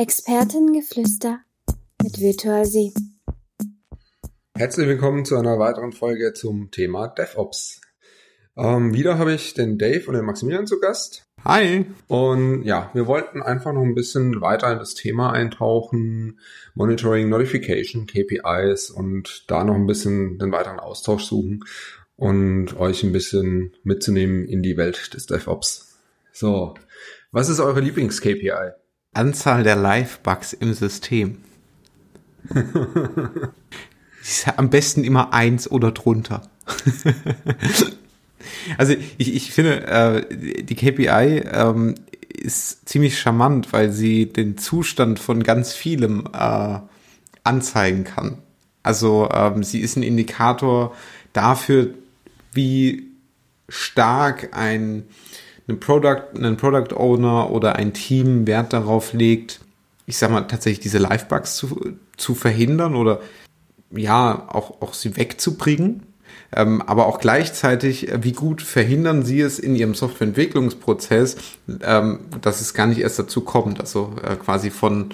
Expertengeflüster mit Virtual Sie. Herzlich willkommen zu einer weiteren Folge zum Thema DevOps. Ähm, wieder habe ich den Dave und den Maximilian zu Gast. Hi. Und ja, wir wollten einfach noch ein bisschen weiter in das Thema eintauchen, Monitoring, Notification, KPIs und da noch ein bisschen den weiteren Austausch suchen und euch ein bisschen mitzunehmen in die Welt des DevOps. So, was ist eure Lieblings-KPI? Anzahl der Live-Bugs im System. ist am besten immer eins oder drunter. also ich, ich finde, äh, die KPI ähm, ist ziemlich charmant, weil sie den Zustand von ganz vielem äh, anzeigen kann. Also ähm, sie ist ein Indikator dafür, wie stark ein ein Product, ein Product Owner oder ein Team Wert darauf legt, ich sag mal, tatsächlich diese Live-Bugs zu, zu verhindern oder ja, auch, auch sie wegzubringen. Ähm, aber auch gleichzeitig, äh, wie gut verhindern sie es in ihrem Softwareentwicklungsprozess, ähm, dass es gar nicht erst dazu kommt. Also äh, quasi von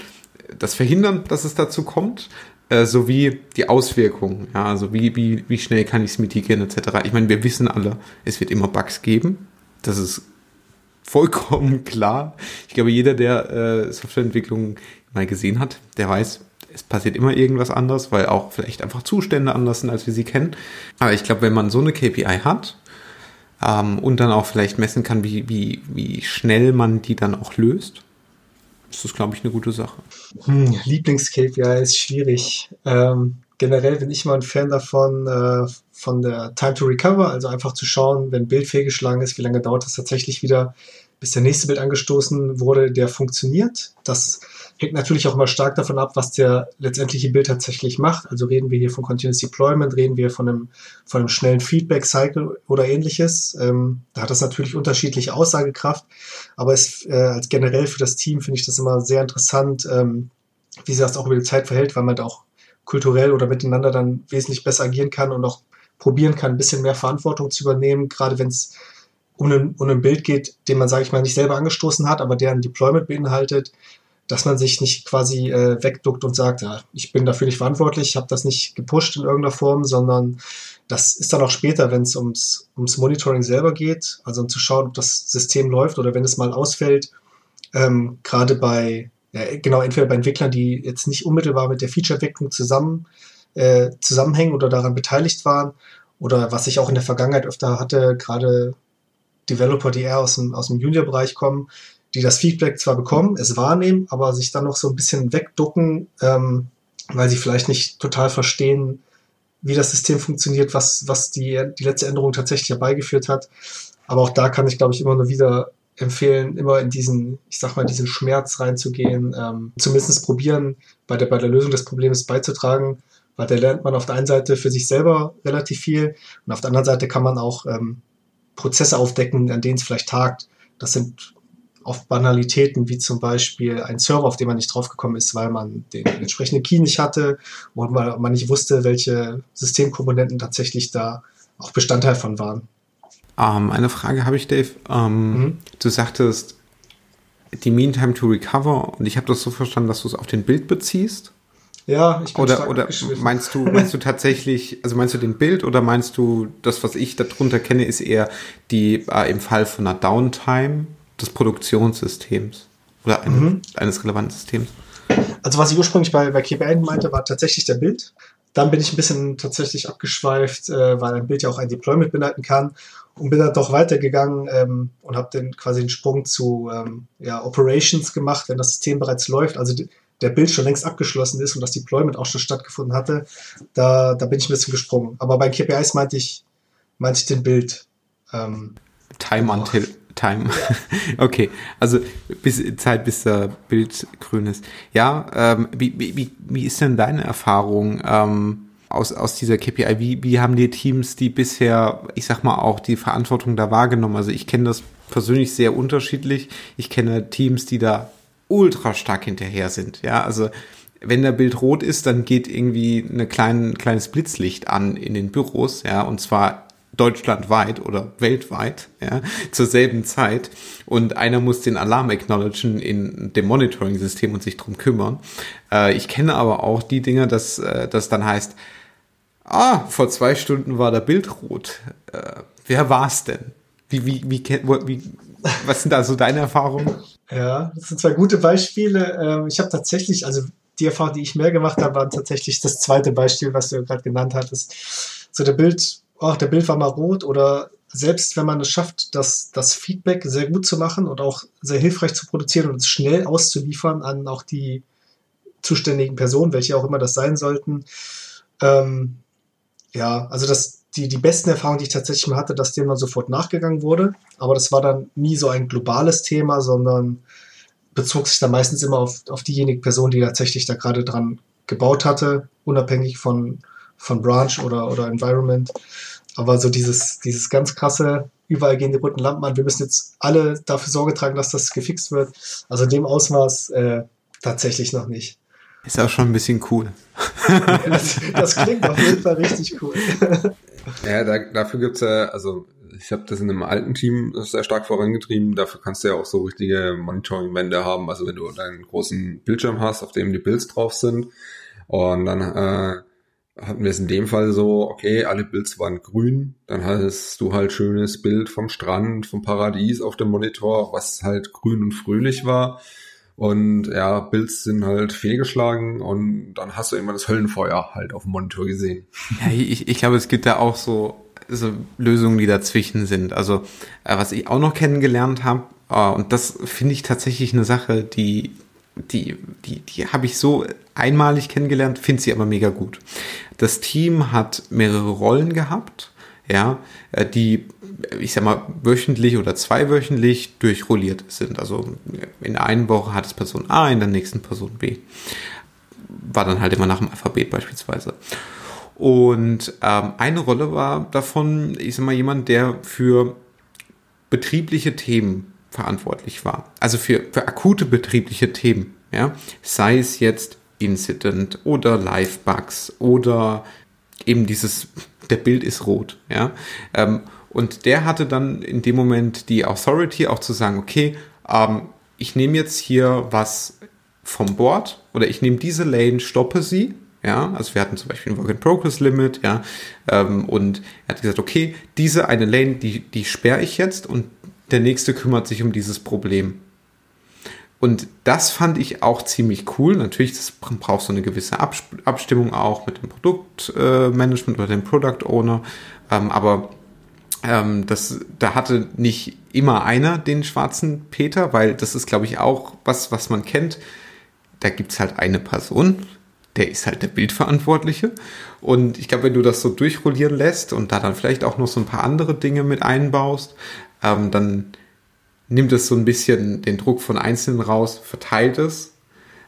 das Verhindern, dass es dazu kommt, äh, sowie die Auswirkungen. Ja, also wie, wie, wie schnell kann ich es mitigieren, etc. Ich meine, wir wissen alle, es wird immer Bugs geben. Das ist vollkommen klar. Ich glaube, jeder, der äh, Softwareentwicklung mal gesehen hat, der weiß, es passiert immer irgendwas anders, weil auch vielleicht einfach Zustände anders sind, als wir sie kennen. Aber ich glaube, wenn man so eine KPI hat ähm, und dann auch vielleicht messen kann, wie, wie, wie schnell man die dann auch löst, ist das, glaube ich, eine gute Sache. Hm, Lieblings-KPI ist schwierig. Ähm, generell bin ich mal ein Fan davon, äh, von der Time to Recover, also einfach zu schauen, wenn ein Bild fehlgeschlagen ist, wie lange dauert es tatsächlich wieder, bis der nächste Bild angestoßen wurde, der funktioniert. Das hängt natürlich auch immer stark davon ab, was der letztendliche Bild tatsächlich macht. Also reden wir hier von Continuous Deployment, reden wir von einem, von einem schnellen Feedback-Cycle oder ähnliches. Ähm, da hat das natürlich unterschiedliche Aussagekraft, aber es, äh, als generell für das Team finde ich das immer sehr interessant, ähm, wie sich das auch über die Zeit verhält, weil man da auch kulturell oder miteinander dann wesentlich besser agieren kann und auch probieren kann, ein bisschen mehr Verantwortung zu übernehmen, gerade wenn es um ein, um ein Bild geht, den man, sage ich mal, nicht selber angestoßen hat, aber der ein Deployment beinhaltet, dass man sich nicht quasi äh, wegduckt und sagt, ja, ich bin dafür nicht verantwortlich, ich habe das nicht gepusht in irgendeiner Form, sondern das ist dann auch später, wenn es ums, ums Monitoring selber geht, also um zu schauen, ob das System läuft oder wenn es mal ausfällt, ähm, gerade bei ja, genau, entweder bei Entwicklern, die jetzt nicht unmittelbar mit der Feature-Entwicklung zusammen, äh, zusammenhängen oder daran beteiligt waren, oder was ich auch in der Vergangenheit öfter hatte, gerade Developer, die eher aus dem, aus dem Junior-Bereich kommen, die das Feedback zwar bekommen, es wahrnehmen, aber sich dann noch so ein bisschen wegducken, ähm, weil sie vielleicht nicht total verstehen, wie das System funktioniert, was, was die, die letzte Änderung tatsächlich herbeigeführt hat. Aber auch da kann ich, glaube ich, immer nur wieder empfehlen, immer in diesen, ich sag mal, diesen Schmerz reinzugehen, ähm, zumindest probieren, bei der, bei der Lösung des Problems beizutragen, weil da lernt man auf der einen Seite für sich selber relativ viel und auf der anderen Seite kann man auch ähm, Prozesse aufdecken, an denen es vielleicht tagt. Das sind oft Banalitäten, wie zum Beispiel ein Server, auf den man nicht draufgekommen ist, weil man den entsprechenden Key nicht hatte und weil man nicht wusste, welche Systemkomponenten tatsächlich da auch Bestandteil von waren. Ähm, eine Frage habe ich, Dave. Ähm, mhm. Du sagtest, die Mean Time to Recover und ich habe das so verstanden, dass du es auf den Bild beziehst. Ja, ich bin oder oder meinst du meinst du tatsächlich, also meinst du den Bild oder meinst du das, was ich darunter kenne, ist eher die äh, im Fall von einer Downtime des Produktionssystems oder ein, mhm. eines relevanten Systems? Also was ich ursprünglich bei, bei KPN meinte, war tatsächlich der Bild. Dann bin ich ein bisschen tatsächlich abgeschweift, äh, weil ein Bild ja auch ein Deployment beinhalten kann und bin dann doch weitergegangen ähm, und habe dann quasi den Sprung zu ähm, ja, Operations gemacht, wenn das System bereits läuft. Also der Bild schon längst abgeschlossen ist und das Deployment auch schon stattgefunden hatte, da, da bin ich ein bisschen gesprungen. Aber bei KPIs meinte ich, meinte ich den Bild. Ähm, Time oh. until Time. okay, also bis Zeit, bis der Bild grün ist. Ja, ähm, wie, wie, wie ist denn deine Erfahrung ähm, aus, aus dieser KPI? Wie, wie haben die Teams, die bisher, ich sag mal, auch die Verantwortung da wahrgenommen? Also ich kenne das persönlich sehr unterschiedlich. Ich kenne Teams, die da ultra stark hinterher sind. Ja, also wenn der Bild rot ist, dann geht irgendwie ein klein, kleines Blitzlicht an in den Büros, ja, und zwar deutschlandweit oder weltweit, ja, zur selben Zeit und einer muss den Alarm acknowledgen in dem Monitoring-System und sich drum kümmern. Äh, ich kenne aber auch die Dinge, dass äh, das dann heißt, ah, vor zwei Stunden war der Bild rot. Äh, wer war's denn? Wie, wie, wie, wie, was sind da so deine Erfahrungen? Ja, das sind zwei gute Beispiele. Ähm, ich habe tatsächlich, also die Erfahrung, die ich mehr gemacht habe, waren tatsächlich das zweite Beispiel, was du gerade genannt hattest. So der Bild, ach, der Bild war mal rot oder selbst wenn man es schafft, das, das Feedback sehr gut zu machen und auch sehr hilfreich zu produzieren und es schnell auszuliefern an auch die zuständigen Personen, welche auch immer das sein sollten. Ähm, ja, also das, die, die besten Erfahrungen, die ich tatsächlich mal hatte, dass dem dann sofort nachgegangen wurde. Aber das war dann nie so ein globales Thema, sondern bezog sich dann meistens immer auf, auf diejenige Person, die tatsächlich da gerade dran gebaut hatte, unabhängig von, von Branch oder, oder Environment. Aber so dieses, dieses ganz krasse, überall gehen die roten Lampen an, wir müssen jetzt alle dafür Sorge tragen, dass das gefixt wird. Also in dem Ausmaß äh, tatsächlich noch nicht. Ist auch schon ein bisschen cool. das, das klingt auf jeden Fall richtig cool. Ja, da, dafür gibt's ja, also ich habe das in einem alten Team sehr stark vorangetrieben. Dafür kannst du ja auch so richtige Monitoring-Wände haben. Also wenn du deinen großen Bildschirm hast, auf dem die Builds drauf sind. Und dann äh, hatten wir es in dem Fall so, okay, alle Builds waren grün. Dann hast du halt schönes Bild vom Strand, vom Paradies auf dem Monitor, was halt grün und fröhlich war. Und ja, Builds sind halt fehlgeschlagen und dann hast du irgendwann das Höllenfeuer halt auf dem Monitor gesehen. Ja, ich, ich glaube, es gibt da auch so, so Lösungen, die dazwischen sind. Also, äh, was ich auch noch kennengelernt habe, äh, und das finde ich tatsächlich eine Sache, die, die, die, die habe ich so einmalig kennengelernt, finde sie aber mega gut. Das Team hat mehrere Rollen gehabt, ja, äh, die ich sag mal, wöchentlich oder zweiwöchentlich durchrolliert sind. Also in der einen Woche hat es Person A, in der nächsten Person B. War dann halt immer nach dem Alphabet beispielsweise. Und ähm, eine Rolle war davon, ich sag mal, jemand, der für betriebliche Themen verantwortlich war. Also für, für akute betriebliche Themen. Ja? Sei es jetzt Incident oder Live-Bugs oder eben dieses, der Bild ist rot. Ja? Ähm, und der hatte dann in dem Moment die Authority auch zu sagen, okay, ähm, ich nehme jetzt hier was vom Board oder ich nehme diese Lane, stoppe sie. Ja, also wir hatten zum Beispiel ein Work in Progress Limit, ja, ähm, und er hat gesagt, okay, diese eine Lane, die, die sperre ich jetzt und der nächste kümmert sich um dieses Problem. Und das fand ich auch ziemlich cool. Natürlich, das braucht so eine gewisse Abstimmung auch mit dem Produktmanagement äh, oder dem Product Owner. Ähm, aber ähm, das, da hatte nicht immer einer den schwarzen Peter, weil das ist, glaube ich, auch was, was man kennt. Da gibt's halt eine Person, der ist halt der Bildverantwortliche. Und ich glaube, wenn du das so durchrollieren lässt und da dann vielleicht auch noch so ein paar andere Dinge mit einbaust, ähm, dann nimmt es so ein bisschen den Druck von Einzelnen raus, verteilt es.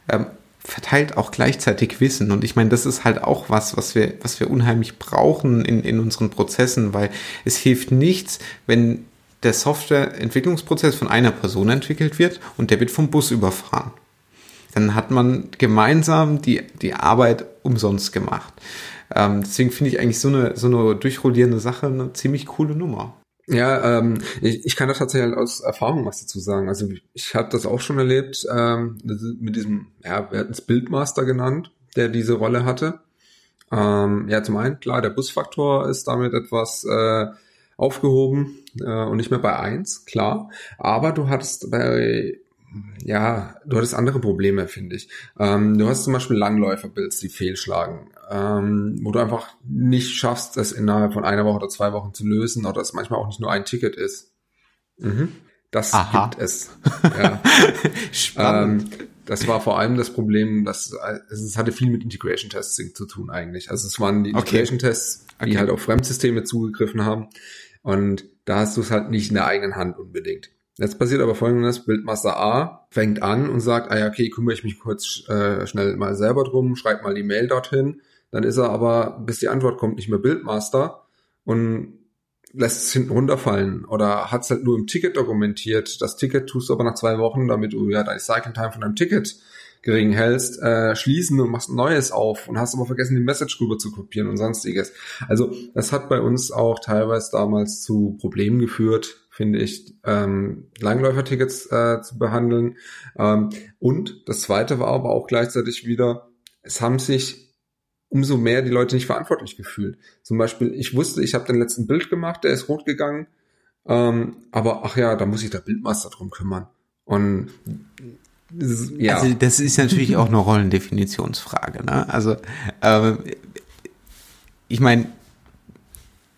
Ähm, verteilt auch gleichzeitig Wissen. Und ich meine, das ist halt auch was, was wir, was wir unheimlich brauchen in, in unseren Prozessen, weil es hilft nichts, wenn der Softwareentwicklungsprozess von einer Person entwickelt wird und der wird vom Bus überfahren. Dann hat man gemeinsam die, die Arbeit umsonst gemacht. Ähm, deswegen finde ich eigentlich so eine, so eine durchrollierende Sache eine ziemlich coole Nummer. Ja, ähm, ich, ich kann da tatsächlich halt aus Erfahrung was dazu sagen. Also ich habe das auch schon erlebt ähm, mit diesem, ja, wir hatten es Bildmaster genannt, der diese Rolle hatte. Ähm, ja, zum einen, klar, der Busfaktor ist damit etwas äh, aufgehoben äh, und nicht mehr bei eins, klar. Aber du hattest bei ja, du hattest andere Probleme, finde ich. Ähm, du hast zum Beispiel Langläufer-Builds, die fehlschlagen, ähm, wo du einfach nicht schaffst, das innerhalb von einer Woche oder zwei Wochen zu lösen oder es manchmal auch nicht nur ein Ticket ist. Mhm. Das Aha. gibt es. Ja. Spannend. Ähm, das war vor allem das Problem, dass es hatte viel mit Integration Testing zu tun eigentlich. Also es waren die Integration Tests, die okay. halt auf Fremdsysteme zugegriffen haben. Und da hast du es halt nicht in der eigenen Hand unbedingt. Jetzt passiert aber folgendes, Bildmaster A fängt an und sagt, ah ja, okay, kümmere ich mich kurz äh, schnell mal selber drum, schreib mal die Mail dorthin. Dann ist er aber, bis die Antwort kommt, nicht mehr Bildmaster und lässt es hinten runterfallen oder hat es halt nur im Ticket dokumentiert. Das Ticket tust du aber nach zwei Wochen, damit du ja deine Cycle Time von deinem Ticket gering hältst, äh, schließen und machst ein neues auf und hast aber vergessen, die Message rüber zu kopieren und sonstiges. Also das hat bei uns auch teilweise damals zu Problemen geführt, finde ich, ähm, Langläufertickets äh, zu behandeln. Ähm, und das Zweite war aber auch gleichzeitig wieder, es haben sich umso mehr die Leute nicht verantwortlich gefühlt. Zum Beispiel, ich wusste, ich habe den letzten Bild gemacht, der ist rot gegangen, ähm, aber ach ja, da muss ich der Bildmaster drum kümmern. Und ja. Also das ist natürlich auch eine Rollendefinitionsfrage. Ne? Also äh, ich meine,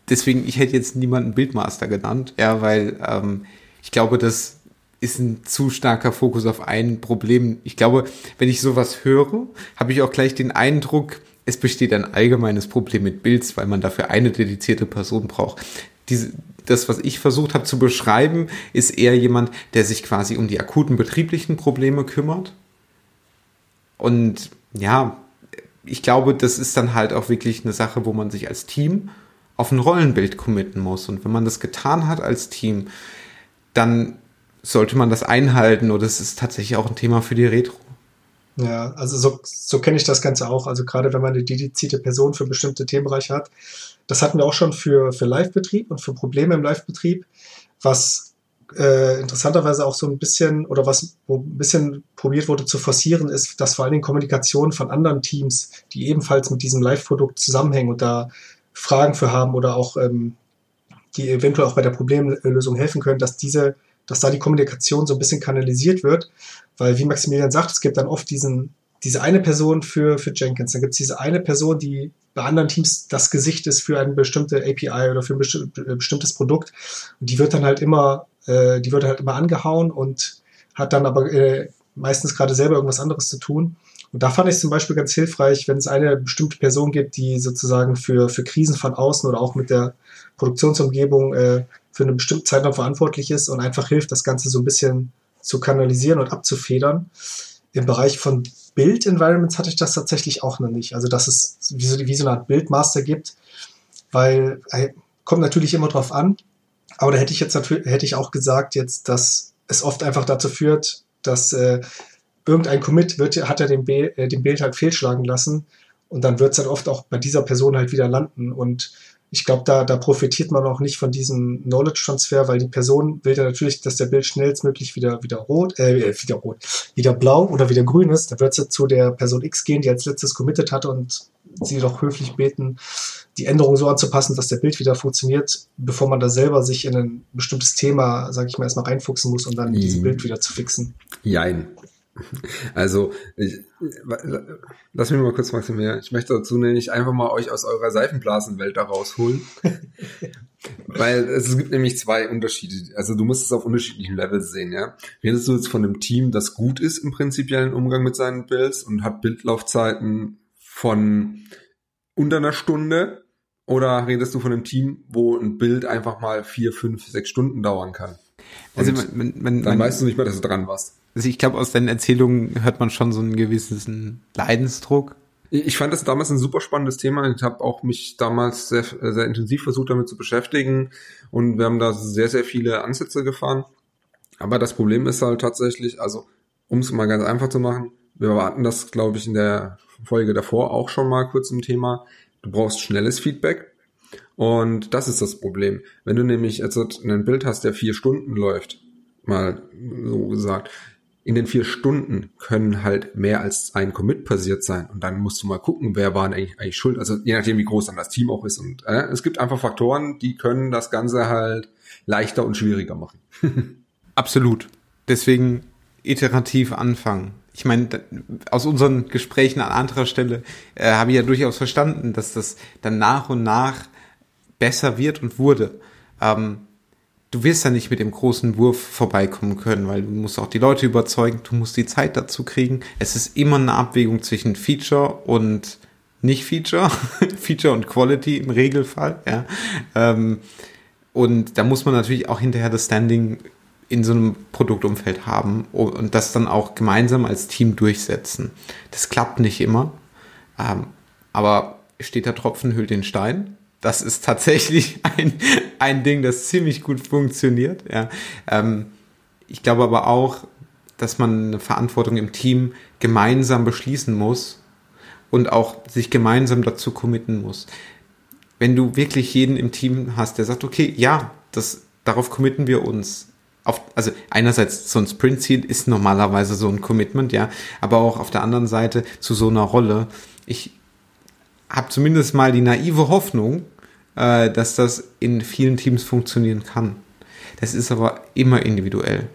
deswegen, ich hätte jetzt niemanden Bildmaster genannt, ja, weil ähm, ich glaube, das ist ein zu starker Fokus auf ein Problem. Ich glaube, wenn ich sowas höre, habe ich auch gleich den Eindruck, es besteht ein allgemeines Problem mit Builds, weil man dafür eine dedizierte Person braucht. Diese, das, was ich versucht habe zu beschreiben, ist eher jemand, der sich quasi um die akuten betrieblichen Probleme kümmert. Und ja, ich glaube, das ist dann halt auch wirklich eine Sache, wo man sich als Team auf ein Rollenbild committen muss. Und wenn man das getan hat als Team, dann sollte man das einhalten oder es ist tatsächlich auch ein Thema für die Retro. Ja, also so, so kenne ich das Ganze auch. Also gerade wenn man eine dedizierte Person für bestimmte Themenbereiche hat. Das hatten wir auch schon für, für Live-Betrieb und für Probleme im Live-Betrieb, was äh, interessanterweise auch so ein bisschen oder was wo ein bisschen probiert wurde zu forcieren, ist, dass vor allen Dingen Kommunikation von anderen Teams, die ebenfalls mit diesem Live-Produkt zusammenhängen und da Fragen für haben oder auch ähm, die eventuell auch bei der Problemlösung helfen können, dass diese, dass da die Kommunikation so ein bisschen kanalisiert wird, weil wie Maximilian sagt, es gibt dann oft diesen diese eine Person für, für Jenkins, dann gibt es diese eine Person, die bei anderen Teams das Gesicht ist für eine bestimmte API oder für ein äh, bestimmtes Produkt. Und die wird dann halt immer, äh, die wird halt immer angehauen und hat dann aber äh, meistens gerade selber irgendwas anderes zu tun. Und da fand ich zum Beispiel ganz hilfreich, wenn es eine bestimmte Person gibt, die sozusagen für, für Krisen von außen oder auch mit der Produktionsumgebung äh, für eine bestimmte Zeit noch verantwortlich ist und einfach hilft, das Ganze so ein bisschen zu kanalisieren und abzufedern. Im Bereich von Build-Environments hatte ich das tatsächlich auch noch nicht. Also, dass es wie so, wie so eine Art Bildmaster gibt, weil äh, kommt natürlich immer drauf an. Aber da hätte ich jetzt natürlich, hätte ich auch gesagt jetzt, dass es oft einfach dazu führt, dass äh, irgendein Commit wird, hat er den, Be äh, den Bild halt fehlschlagen lassen und dann wird es halt oft auch bei dieser Person halt wieder landen und ich glaube, da, da profitiert man auch nicht von diesem Knowledge-Transfer, weil die Person will ja natürlich, dass der Bild schnellstmöglich wieder, wieder rot, äh, wieder rot, wieder blau oder wieder grün ist. Da wird sie zu der Person X gehen, die als letztes committed hatte und sie doch höflich beten, die Änderung so anzupassen, dass der Bild wieder funktioniert, bevor man da selber sich in ein bestimmtes Thema, sage ich mal, erstmal reinfuchsen muss, um dann mhm. dieses Bild wieder zu fixen. Jein. Also, ich, lass mich mal kurz, Maximilian. Ich möchte dazu nämlich einfach mal euch aus eurer Seifenblasenwelt da rausholen. Weil es gibt nämlich zwei Unterschiede. Also du musst es auf unterschiedlichen Levels sehen, ja. Redest du jetzt von einem Team, das gut ist im prinzipiellen Umgang mit seinen Builds und hat Bildlaufzeiten von unter einer Stunde? Oder redest du von einem Team, wo ein Bild einfach mal vier, fünf, sechs Stunden dauern kann? Also man, man, man, dann weißt du nicht mehr, dass du dran warst. Also ich glaube, aus deinen Erzählungen hört man schon so einen gewissen Leidensdruck. Ich fand das damals ein super spannendes Thema. Ich habe auch mich damals sehr, sehr intensiv versucht, damit zu beschäftigen. Und wir haben da sehr, sehr viele Ansätze gefahren. Aber das Problem ist halt tatsächlich, also um es mal ganz einfach zu machen, wir hatten das, glaube ich, in der Folge davor auch schon mal kurz im Thema. Du brauchst schnelles Feedback. Und das ist das Problem. Wenn du nämlich jetzt ein Bild hast, der vier Stunden läuft, mal so gesagt, in den vier Stunden können halt mehr als ein Commit passiert sein. Und dann musst du mal gucken, wer war eigentlich, eigentlich schuld. Also je nachdem, wie groß dann das Team auch ist. Und äh, es gibt einfach Faktoren, die können das Ganze halt leichter und schwieriger machen. Absolut. Deswegen iterativ anfangen. Ich meine, aus unseren Gesprächen an anderer Stelle äh, habe ich ja durchaus verstanden, dass das dann nach und nach besser wird und wurde. Ähm, du wirst ja nicht mit dem großen Wurf vorbeikommen können, weil du musst auch die Leute überzeugen, du musst die Zeit dazu kriegen. Es ist immer eine Abwägung zwischen Feature und nicht Feature, Feature und Quality im Regelfall, ja. Ähm, und da muss man natürlich auch hinterher das Standing in so einem Produktumfeld haben und das dann auch gemeinsam als Team durchsetzen. Das klappt nicht immer, ähm, aber steht der Tropfen hüllt den Stein das ist tatsächlich ein, ein Ding, das ziemlich gut funktioniert. Ja. Ähm, ich glaube aber auch, dass man eine Verantwortung im Team gemeinsam beschließen muss und auch sich gemeinsam dazu committen muss. Wenn du wirklich jeden im Team hast, der sagt, okay, ja, das, darauf committen wir uns. Auf, also einerseits so ein Sprint-Ziel ist normalerweise so ein Commitment, ja, aber auch auf der anderen Seite zu so einer Rolle. Ich habe zumindest mal die naive Hoffnung, äh, dass das in vielen Teams funktionieren kann. Das ist aber immer individuell.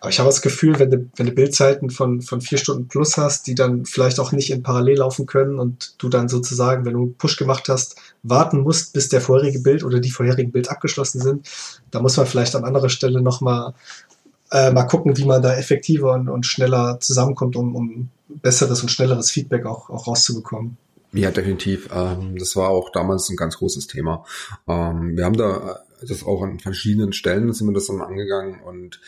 Aber ich habe das Gefühl, wenn du, wenn du Bildzeiten von, von vier Stunden plus hast, die dann vielleicht auch nicht in Parallel laufen können und du dann sozusagen, wenn du einen Push gemacht hast, warten musst, bis der vorherige Bild oder die vorherigen Bild abgeschlossen sind, da muss man vielleicht an anderer Stelle nochmal äh, mal gucken, wie man da effektiver und, und schneller zusammenkommt, um, um besseres und schnelleres Feedback auch, auch rauszubekommen. Ja, definitiv. Ähm, das war auch damals ein ganz großes Thema. Ähm, wir haben da das auch an verschiedenen Stellen sind wir das dann angegangen und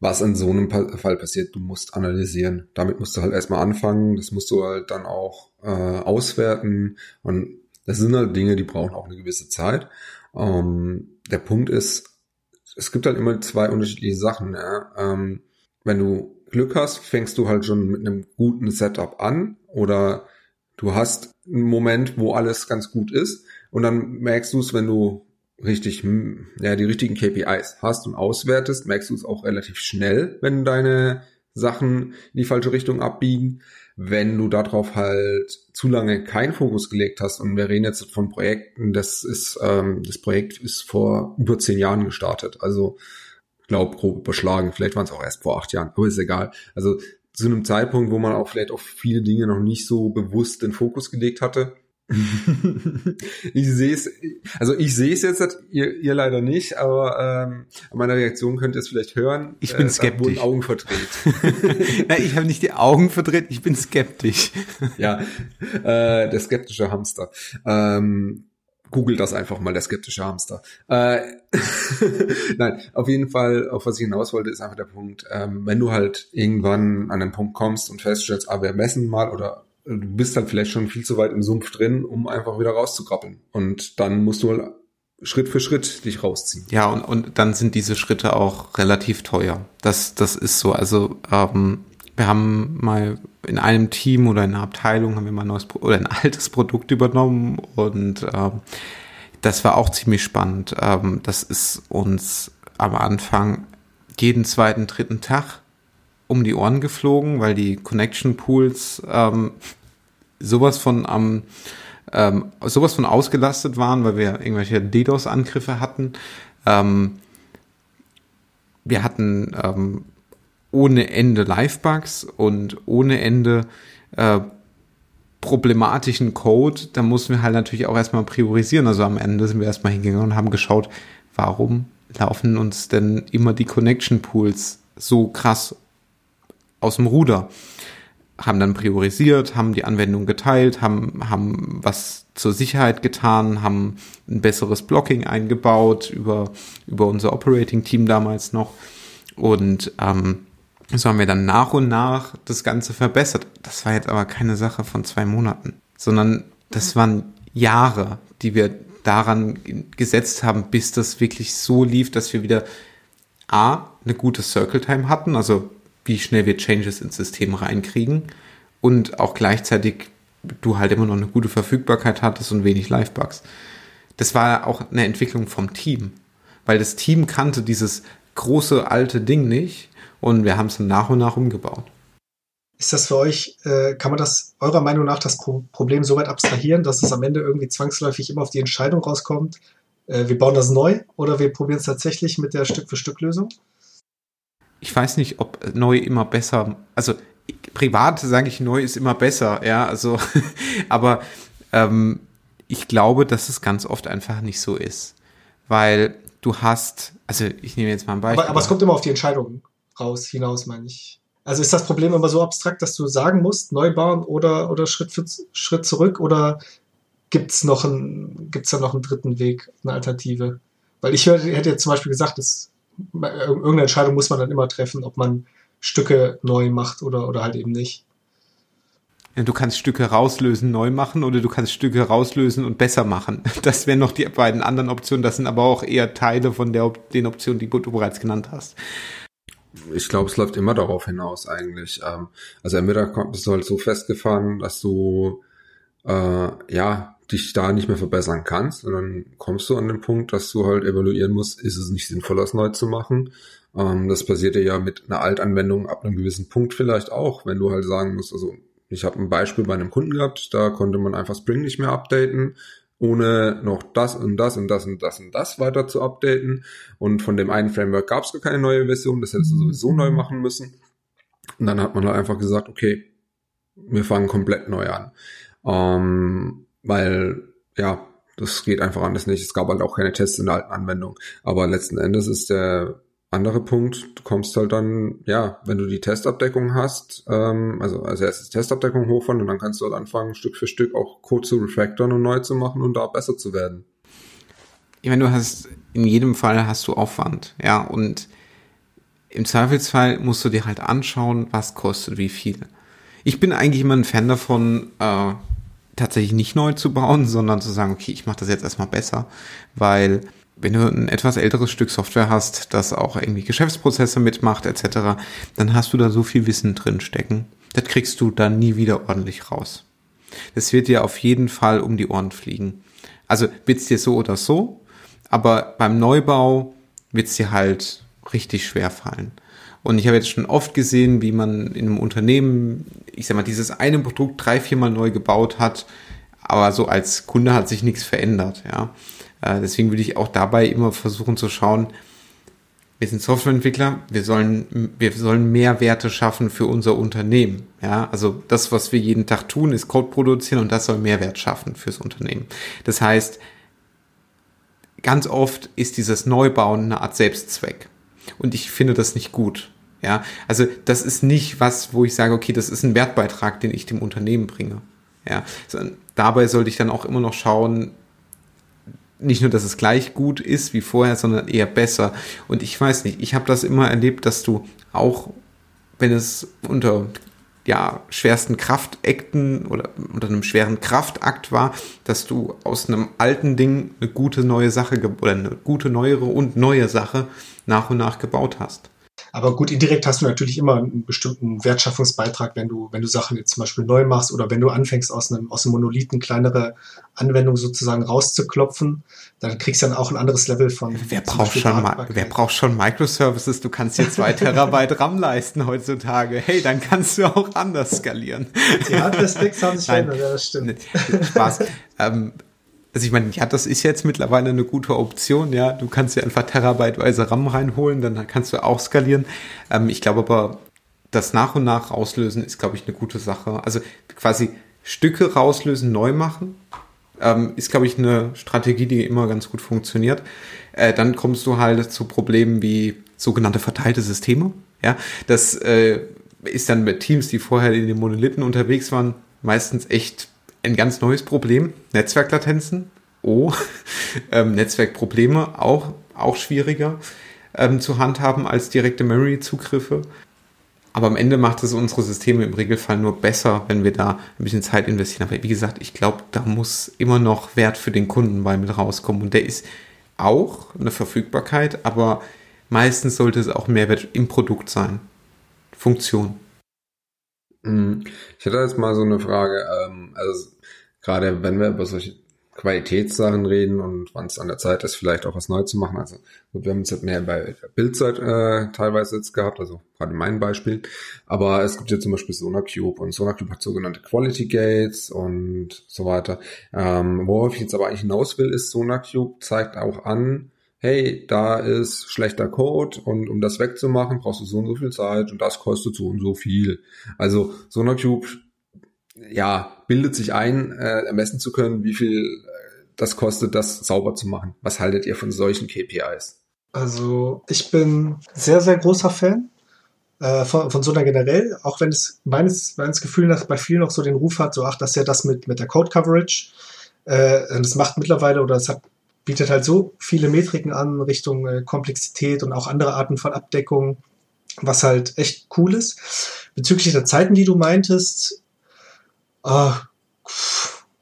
was in so einem Fall passiert, du musst analysieren. Damit musst du halt erstmal anfangen, das musst du halt dann auch äh, auswerten und das sind halt Dinge, die brauchen auch eine gewisse Zeit. Ähm, der Punkt ist, es gibt halt immer zwei unterschiedliche Sachen. Wenn du Glück hast, fängst du halt schon mit einem guten Setup an oder du hast einen Moment, wo alles ganz gut ist und dann merkst du es, wenn du richtig, hm, ja, die richtigen KPIs hast und auswertest, merkst du es auch relativ schnell, wenn deine Sachen in die falsche Richtung abbiegen. Wenn du darauf halt zu lange keinen Fokus gelegt hast, und wir reden jetzt von Projekten, das ist, ähm, das Projekt ist vor über zehn Jahren gestartet. Also, glaub, grob überschlagen. Vielleicht waren es auch erst vor acht Jahren, aber ist egal. Also, zu einem Zeitpunkt, wo man auch vielleicht auf viele Dinge noch nicht so bewusst den Fokus gelegt hatte, ich sehe es, also ich sehe es jetzt, ihr, ihr leider nicht, aber ähm, an meiner Reaktion könnt ihr es vielleicht hören. Ich bin äh, skeptisch. Augen verdreht. Nein, ich habe nicht die Augen verdreht, ich bin skeptisch. ja, äh, der skeptische Hamster. Ähm, Google das einfach mal, der skeptische Hamster. Äh, Nein, auf jeden Fall, auf was ich hinaus wollte, ist einfach der Punkt, ähm, wenn du halt irgendwann an den Punkt kommst und feststellst, ah, wir messen mal oder du bist halt vielleicht schon viel zu weit im Sumpf drin, um einfach wieder rauszukrabbeln. Und dann musst du halt Schritt für Schritt dich rausziehen. Ja, und, und dann sind diese Schritte auch relativ teuer. Das, das ist so. Also ähm, wir haben mal in einem Team oder in einer Abteilung haben wir mal ein neues oder ein altes Produkt übernommen und ähm, das war auch ziemlich spannend. Ähm, das ist uns am Anfang jeden zweiten, dritten Tag um die Ohren geflogen, weil die Connection Pools ähm, sowas von am ähm, sowas von ausgelastet waren, weil wir irgendwelche DDoS-Angriffe hatten. Ähm, wir hatten ähm, ohne Ende Live-Bugs und ohne Ende äh, problematischen Code. Da mussten wir halt natürlich auch erstmal priorisieren. Also am Ende sind wir erstmal hingegangen und haben geschaut, warum laufen uns denn immer die Connection Pools so krass aus dem Ruder. Haben dann priorisiert, haben die Anwendung geteilt, haben, haben was zur Sicherheit getan, haben ein besseres Blocking eingebaut über, über unser Operating Team damals noch. Und ähm, so haben wir dann nach und nach das Ganze verbessert. Das war jetzt aber keine Sache von zwei Monaten, sondern das waren Jahre, die wir daran gesetzt haben, bis das wirklich so lief, dass wir wieder A, eine gute Circle Time hatten, also wie schnell wir Changes ins System reinkriegen und auch gleichzeitig du halt immer noch eine gute Verfügbarkeit hattest und wenig Live-Bugs. Das war auch eine Entwicklung vom Team, weil das Team kannte dieses große alte Ding nicht und wir haben es nach und nach umgebaut. Ist das für euch, äh, kann man das eurer Meinung nach das Pro Problem so weit abstrahieren, dass es am Ende irgendwie zwangsläufig immer auf die Entscheidung rauskommt, äh, wir bauen das neu oder wir probieren es tatsächlich mit der Stück-für-Stück-Lösung? ich weiß nicht, ob neu immer besser, also privat sage ich, neu ist immer besser, ja, also, aber ähm, ich glaube, dass es ganz oft einfach nicht so ist, weil du hast, also ich nehme jetzt mal ein Beispiel. Aber, aber es kommt immer auf die Entscheidung raus, hinaus, meine ich. Also ist das Problem immer so abstrakt, dass du sagen musst, neu bauen oder, oder Schritt für Schritt zurück oder gibt's noch einen, gibt's da noch einen dritten Weg, eine Alternative? Weil ich hätte jetzt zum Beispiel gesagt, es irgendeine Entscheidung muss man dann immer treffen, ob man Stücke neu macht oder, oder halt eben nicht. Ja, du kannst Stücke rauslösen, neu machen oder du kannst Stücke rauslösen und besser machen. Das wären noch die beiden anderen Optionen. Das sind aber auch eher Teile von der, den Optionen, die du bereits genannt hast. Ich glaube, es läuft immer darauf hinaus eigentlich. Ähm, also entweder bist du halt so festgefahren, dass du äh, ja dich da nicht mehr verbessern kannst und dann kommst du an den Punkt, dass du halt evaluieren musst, ist es nicht sinnvoll, das neu zu machen. Ähm, das passiert ja mit einer Altanwendung ab einem gewissen Punkt vielleicht auch, wenn du halt sagen musst, also ich habe ein Beispiel bei einem Kunden gehabt, da konnte man einfach Spring nicht mehr updaten ohne noch das und das und das und das und das weiter zu updaten. Und von dem einen Framework gab es gar keine neue Version, das hättest du sowieso neu machen müssen. Und dann hat man halt einfach gesagt, okay, wir fangen komplett neu an. Ähm, weil, ja, das geht einfach anders nicht. Es gab halt auch keine Tests in der alten Anwendung. Aber letzten Endes ist der andere Punkt, du kommst halt dann, ja, wenn du die Testabdeckung hast, ähm, also als erstes Testabdeckung hochfahren und dann kannst du halt anfangen, Stück für Stück auch Code zu refactoren und neu zu machen und da besser zu werden. Ich meine, du hast, in jedem Fall hast du Aufwand, ja, und im Zweifelsfall musst du dir halt anschauen, was kostet wie viel. Ich bin eigentlich immer ein Fan davon, äh, tatsächlich nicht neu zu bauen, sondern zu sagen, okay, ich mache das jetzt erstmal besser, weil wenn du ein etwas älteres Stück Software hast, das auch irgendwie Geschäftsprozesse mitmacht etc., dann hast du da so viel Wissen drin stecken. Das kriegst du dann nie wieder ordentlich raus. Das wird dir auf jeden Fall um die Ohren fliegen. Also wird's dir so oder so, aber beim Neubau wird's dir halt richtig schwer fallen. Und ich habe jetzt schon oft gesehen, wie man in einem Unternehmen, ich sag mal, dieses eine Produkt drei, viermal neu gebaut hat, aber so als Kunde hat sich nichts verändert, ja. Äh, deswegen würde ich auch dabei immer versuchen zu schauen, wir sind Softwareentwickler, wir sollen, wir sollen Mehrwerte schaffen für unser Unternehmen. Ja, also das, was wir jeden Tag tun, ist Code produzieren und das soll Mehrwert schaffen fürs Unternehmen. Das heißt, ganz oft ist dieses Neubauen eine Art Selbstzweck. Und ich finde das nicht gut. Ja, also das ist nicht was, wo ich sage, okay, das ist ein Wertbeitrag, den ich dem Unternehmen bringe. Ja, dabei sollte ich dann auch immer noch schauen, nicht nur, dass es gleich gut ist wie vorher, sondern eher besser. Und ich weiß nicht, ich habe das immer erlebt, dass du auch, wenn es unter ja, schwersten Kraftakten oder unter einem schweren Kraftakt war, dass du aus einem alten Ding eine gute neue Sache oder eine gute neuere und neue Sache nach und nach gebaut hast. Aber gut, indirekt hast du natürlich immer einen bestimmten Wertschaffungsbeitrag, wenn du, wenn du Sachen jetzt zum Beispiel neu machst oder wenn du anfängst, aus einem, aus einem Monolithen kleinere Anwendungen sozusagen rauszuklopfen, dann kriegst du dann auch ein anderes Level von. Wer braucht schon, wer braucht schon Microservices? Du kannst dir zwei Terabyte RAM leisten heutzutage. Hey, dann kannst du auch anders skalieren. Die Hardware-Sticks haben sich verändert, ja, das stimmt. Spaß. ähm, also ich meine, ja, das ist jetzt mittlerweile eine gute Option, ja. Du kannst dir einfach terabyteweise RAM reinholen, dann kannst du auch skalieren. Ähm, ich glaube aber, das nach und nach rauslösen ist, glaube ich, eine gute Sache. Also quasi Stücke rauslösen, neu machen, ähm, ist, glaube ich, eine Strategie, die immer ganz gut funktioniert. Äh, dann kommst du halt zu Problemen wie sogenannte verteilte Systeme. Ja, das äh, ist dann mit Teams, die vorher in den Monolithen unterwegs waren, meistens echt ein ganz neues Problem. Netzwerklatenzen. Oh, ähm, Netzwerkprobleme auch, auch schwieriger ähm, zu handhaben als direkte Memory-Zugriffe. Aber am Ende macht es unsere Systeme im Regelfall nur besser, wenn wir da ein bisschen Zeit investieren. Aber wie gesagt, ich glaube, da muss immer noch Wert für den Kunden bei mit rauskommen. Und der ist auch eine Verfügbarkeit, aber meistens sollte es auch Mehrwert im Produkt sein. Funktion. Hm. Ich hätte jetzt mal so eine Frage. Ähm, also gerade wenn wir über solche Qualitätssachen reden und wann es an der Zeit ist, vielleicht auch was Neues zu machen. Also gut, wir haben es jetzt mehr bei Bildzeit äh, teilweise jetzt gehabt, also gerade mein Beispiel. Aber es gibt ja zum Beispiel SonarCube und SonarCube hat sogenannte Quality Gates und so weiter. Ähm, worauf ich jetzt aber eigentlich hinaus will, ist SonarCube zeigt auch an, hey, da ist schlechter Code und um das wegzumachen, brauchst du so und so viel Zeit und das kostet so und so viel. Also SonarCube ja, bildet sich ein, äh, ermessen zu können, wie viel äh, das kostet, das sauber zu machen. Was haltet ihr von solchen KPIs? Also ich bin sehr, sehr großer Fan äh, von, von Sonar generell, auch wenn es meines, meines Gefühls nach bei vielen noch so den Ruf hat, so ach, das ist ja das mit, mit der Code Coverage. Äh, das macht mittlerweile oder es hat, bietet halt so viele Metriken an Richtung äh, Komplexität und auch andere Arten von Abdeckung, was halt echt cool ist. Bezüglich der Zeiten, die du meintest, Ah,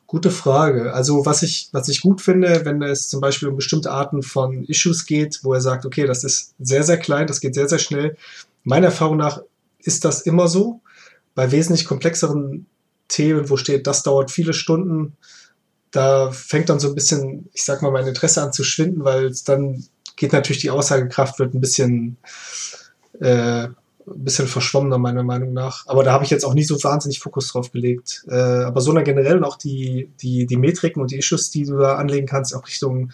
gute Frage. Also was ich, was ich gut finde, wenn es zum Beispiel um bestimmte Arten von Issues geht, wo er sagt, okay, das ist sehr, sehr klein, das geht sehr, sehr schnell, meiner Erfahrung nach ist das immer so. Bei wesentlich komplexeren Themen, wo steht, das dauert viele Stunden, da fängt dann so ein bisschen, ich sag mal, mein Interesse an zu schwinden, weil dann geht natürlich die Aussagekraft wird ein bisschen äh, ein bisschen verschwommener meiner Meinung nach. Aber da habe ich jetzt auch nie so wahnsinnig Fokus drauf gelegt. Äh, aber so generell auch die, die, die Metriken und die Issues, die du da anlegen kannst, auch Richtung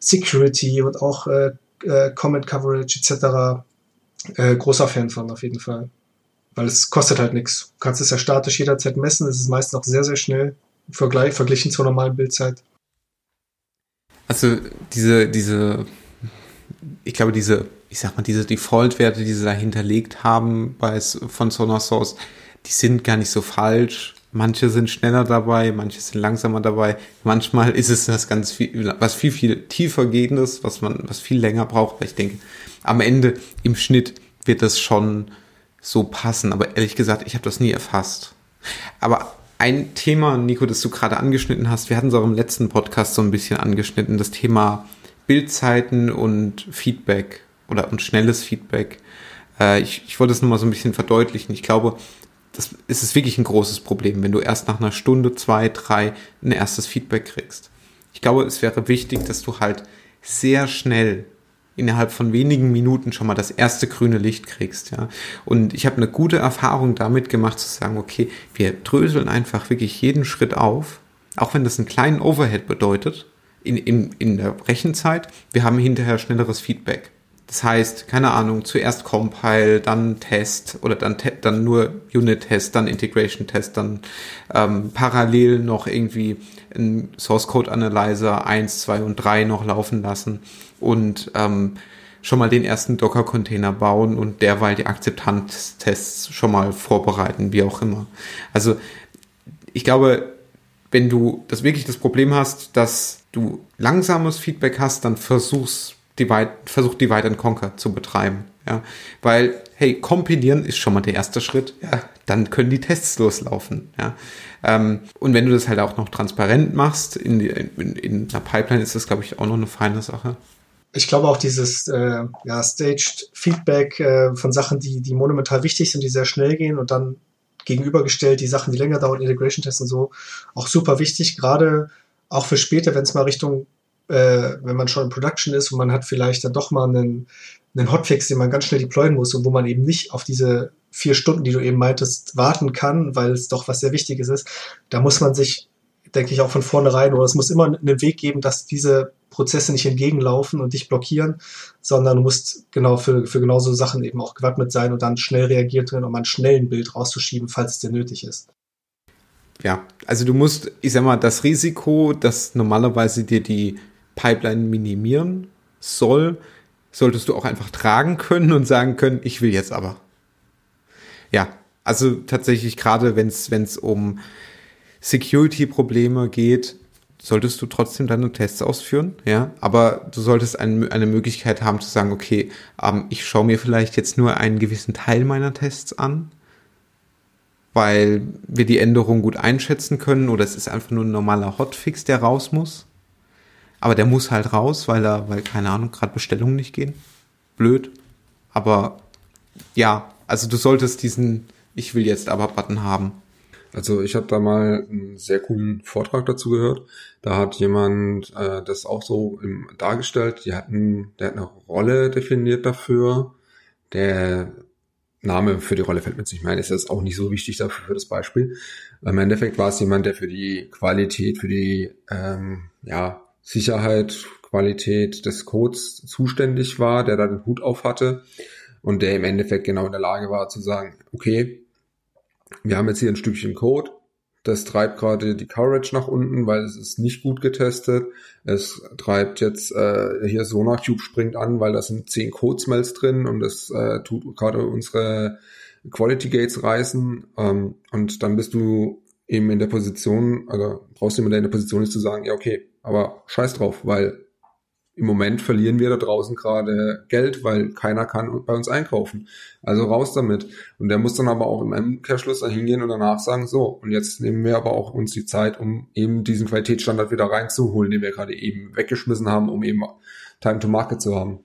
Security und auch äh, äh, Comment Coverage etc. Äh, großer Fan von auf jeden Fall. Weil es kostet halt nichts. Du kannst es ja statisch jederzeit messen. Es ist meistens auch sehr, sehr schnell Vergleich, verglichen zur normalen Bildzeit. Also diese, diese, ich glaube, diese ich sag mal, diese Default-Werte, die sie da hinterlegt haben bei, von Sonar Source, die sind gar nicht so falsch. Manche sind schneller dabei, manche sind langsamer dabei. Manchmal ist es das ganz viel, was viel, viel tiefer gehendes, was man, was viel länger braucht. Weil ich denke, am Ende im Schnitt wird das schon so passen. Aber ehrlich gesagt, ich habe das nie erfasst. Aber ein Thema, Nico, das du gerade angeschnitten hast, wir hatten es auch im letzten Podcast so ein bisschen angeschnitten, das Thema Bildzeiten und Feedback oder und schnelles Feedback. Äh, ich, ich wollte es nur mal so ein bisschen verdeutlichen. Ich glaube, das ist es wirklich ein großes Problem, wenn du erst nach einer Stunde, zwei, drei ein erstes Feedback kriegst. Ich glaube, es wäre wichtig, dass du halt sehr schnell innerhalb von wenigen Minuten schon mal das erste grüne Licht kriegst, ja. Und ich habe eine gute Erfahrung damit gemacht zu sagen, okay, wir dröseln einfach wirklich jeden Schritt auf, auch wenn das einen kleinen Overhead bedeutet in, in, in der Rechenzeit. Wir haben hinterher schnelleres Feedback. Das heißt, keine Ahnung, zuerst Compile, dann Test oder dann, dann nur Unit-Test, dann Integration-Test, dann ähm, parallel noch irgendwie ein Source Code Analyzer 1, 2 und 3 noch laufen lassen und ähm, schon mal den ersten Docker-Container bauen und derweil die Akzeptanztests schon mal vorbereiten, wie auch immer. Also ich glaube, wenn du das wirklich das Problem hast, dass du langsames Feedback hast, dann versuch's Divide, versucht Divide and Conquer zu betreiben. Ja, weil, hey, kompilieren ist schon mal der erste Schritt. Ja, dann können die Tests loslaufen. Ja, ähm, und wenn du das halt auch noch transparent machst in, die, in, in einer Pipeline, ist das, glaube ich, auch noch eine feine Sache. Ich glaube auch dieses äh, ja, Staged Feedback äh, von Sachen, die, die monumental wichtig sind, die sehr schnell gehen und dann gegenübergestellt die Sachen, die länger dauern, Integration Tests und so, auch super wichtig, gerade auch für später, wenn es mal Richtung äh, wenn man schon in Production ist und man hat vielleicht dann doch mal einen, einen Hotfix, den man ganz schnell deployen muss und wo man eben nicht auf diese vier Stunden, die du eben meintest, warten kann, weil es doch was sehr Wichtiges ist, da muss man sich, denke ich, auch von vornherein, oder es muss immer einen Weg geben, dass diese Prozesse nicht entgegenlaufen und dich blockieren, sondern du musst genau für, für genau Sachen eben auch gewappnet sein und dann schnell reagieren können, um ein schnellen Bild rauszuschieben, falls es dir nötig ist. Ja, also du musst, ich sag mal, das Risiko, dass normalerweise dir die Pipeline minimieren soll, solltest du auch einfach tragen können und sagen können, ich will jetzt aber. Ja, also tatsächlich gerade wenn es um Security-Probleme geht, solltest du trotzdem deine Tests ausführen, ja, aber du solltest ein, eine Möglichkeit haben zu sagen, okay, ähm, ich schaue mir vielleicht jetzt nur einen gewissen Teil meiner Tests an, weil wir die Änderung gut einschätzen können oder es ist einfach nur ein normaler Hotfix, der raus muss. Aber der muss halt raus, weil er, weil, keine Ahnung, gerade Bestellungen nicht gehen. Blöd. Aber ja, also du solltest diesen Ich will jetzt aber Button haben. Also ich habe da mal einen sehr coolen Vortrag dazu gehört. Da hat jemand äh, das auch so im, dargestellt. Die hatten, der hat eine Rolle definiert dafür. Der Name für die Rolle fällt mir jetzt nicht mehr ein, ist jetzt auch nicht so wichtig dafür für das Beispiel. Im Endeffekt war es jemand, der für die Qualität, für die ähm, ja, Sicherheit, Qualität des Codes zuständig war, der da den Hut auf hatte und der im Endeffekt genau in der Lage war zu sagen, okay, wir haben jetzt hier ein Stückchen Code, das treibt gerade die Coverage nach unten, weil es ist nicht gut getestet. Es treibt jetzt äh, hier SonarCube springt an, weil da sind zehn Code-Smells drin und das äh, tut gerade unsere Quality Gates reißen. Ähm, und dann bist du eben in der Position, also brauchst du immer in der Position ist zu sagen, ja okay, aber scheiß drauf, weil im Moment verlieren wir da draußen gerade Geld, weil keiner kann bei uns einkaufen. Also raus damit. Und der muss dann aber auch im Umkehrschluss da hingehen und danach sagen, so, und jetzt nehmen wir aber auch uns die Zeit, um eben diesen Qualitätsstandard wieder reinzuholen, den wir gerade eben weggeschmissen haben, um eben Time to Market zu haben.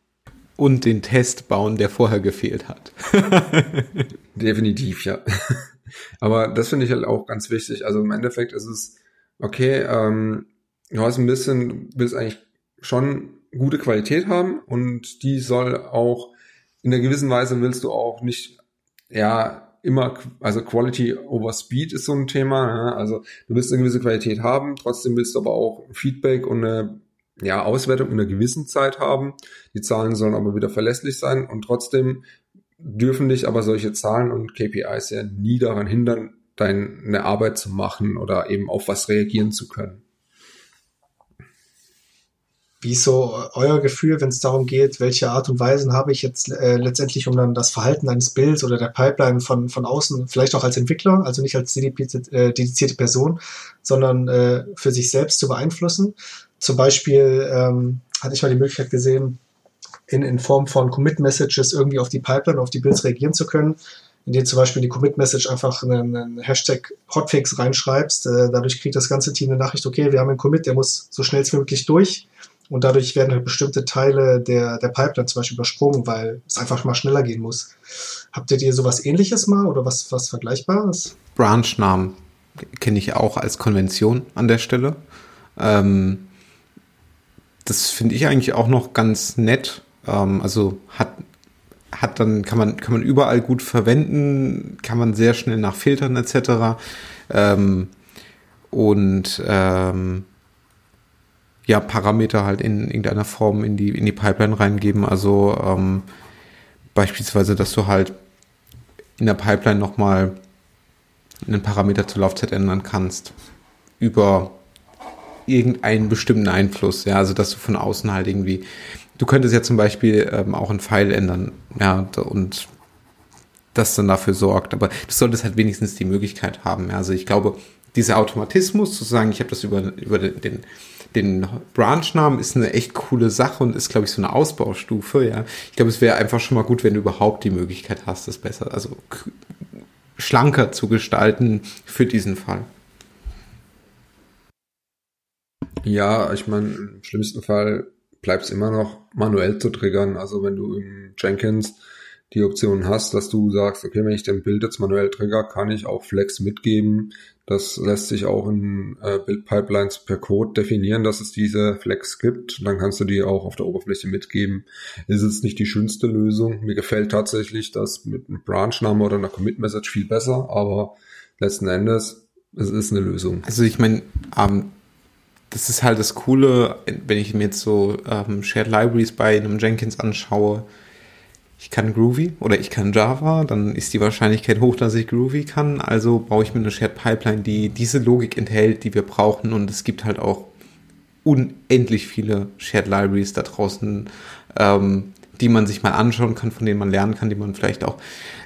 und den Test bauen, der vorher gefehlt hat. Definitiv, ja. Aber das finde ich halt auch ganz wichtig. Also im Endeffekt ist es, okay, ähm, du hast ein bisschen, willst eigentlich schon gute Qualität haben und die soll auch in einer gewissen Weise willst du auch nicht, ja, immer, also Quality over Speed ist so ein Thema. Also du willst eine gewisse Qualität haben, trotzdem willst du aber auch Feedback und eine ja, Auswertung in einer gewissen Zeit haben. Die Zahlen sollen aber wieder verlässlich sein und trotzdem dürfen dich aber solche Zahlen und KPIs ja nie daran hindern, deine Arbeit zu machen oder eben auf was reagieren zu können. Wie ist so euer Gefühl, wenn es darum geht, welche Art und Weisen habe ich jetzt äh, letztendlich, um dann das Verhalten eines Bilds oder der Pipeline von, von außen, vielleicht auch als Entwickler, also nicht als äh, dedizierte Person, sondern äh, für sich selbst zu beeinflussen? Zum Beispiel ähm, hatte ich mal die Möglichkeit gesehen, in, in Form von Commit-Messages irgendwie auf die Pipeline, auf die Builds reagieren zu können indem zum Beispiel die Commit-Message einfach einen, einen, Hashtag Hotfix reinschreibst. Äh, dadurch kriegt das ganze Team eine Nachricht, okay, wir haben einen Commit, der muss so schnell wie möglich durch. Und dadurch werden halt bestimmte Teile der, der Pipeline zum Beispiel übersprungen, weil es einfach mal schneller gehen muss. Habt ihr sowas ähnliches mal oder was, was Vergleichbares? Branchnamen kenne ich auch als Konvention an der Stelle. Ähm, das finde ich eigentlich auch noch ganz nett. Ähm, also hat, hat dann, kann man, kann man überall gut verwenden, kann man sehr schnell nachfiltern etc. Ähm, und ähm, ja, Parameter halt in irgendeiner Form in die, in die Pipeline reingeben. Also ähm, beispielsweise, dass du halt in der Pipeline nochmal einen Parameter zur Laufzeit ändern kannst. Über irgendeinen bestimmten Einfluss, ja, also dass du von außen halt irgendwie, du könntest ja zum Beispiel ähm, auch einen Pfeil ändern, ja, und das dann dafür sorgt, aber du solltest halt wenigstens die Möglichkeit haben, ja, also ich glaube, dieser Automatismus, zu sagen, ich habe das über, über den, den Branchnamen ist eine echt coole Sache und ist, glaube ich, so eine Ausbaustufe, ja. Ich glaube, es wäre einfach schon mal gut, wenn du überhaupt die Möglichkeit hast, das besser, also schlanker zu gestalten für diesen Fall. Ja, ich meine, im schlimmsten Fall bleibt es immer noch manuell zu triggern. Also wenn du im Jenkins die Option hast, dass du sagst, okay, wenn ich den Bild jetzt manuell trigger, kann ich auch Flex mitgeben. Das lässt sich auch in äh, Build-Pipelines per Code definieren, dass es diese Flex gibt. Dann kannst du die auch auf der Oberfläche mitgeben. Ist es nicht die schönste Lösung. Mir gefällt tatsächlich das mit einem Branch-Name oder einer Commit-Message viel besser, aber letzten Endes, es ist eine Lösung. Also ich meine, ähm, das ist halt das Coole, wenn ich mir jetzt so ähm, Shared Libraries bei einem Jenkins anschaue, ich kann Groovy oder ich kann Java, dann ist die Wahrscheinlichkeit hoch, dass ich Groovy kann. Also baue ich mir eine Shared Pipeline, die diese Logik enthält, die wir brauchen. Und es gibt halt auch unendlich viele Shared Libraries da draußen, ähm, die man sich mal anschauen kann, von denen man lernen kann, die man vielleicht auch,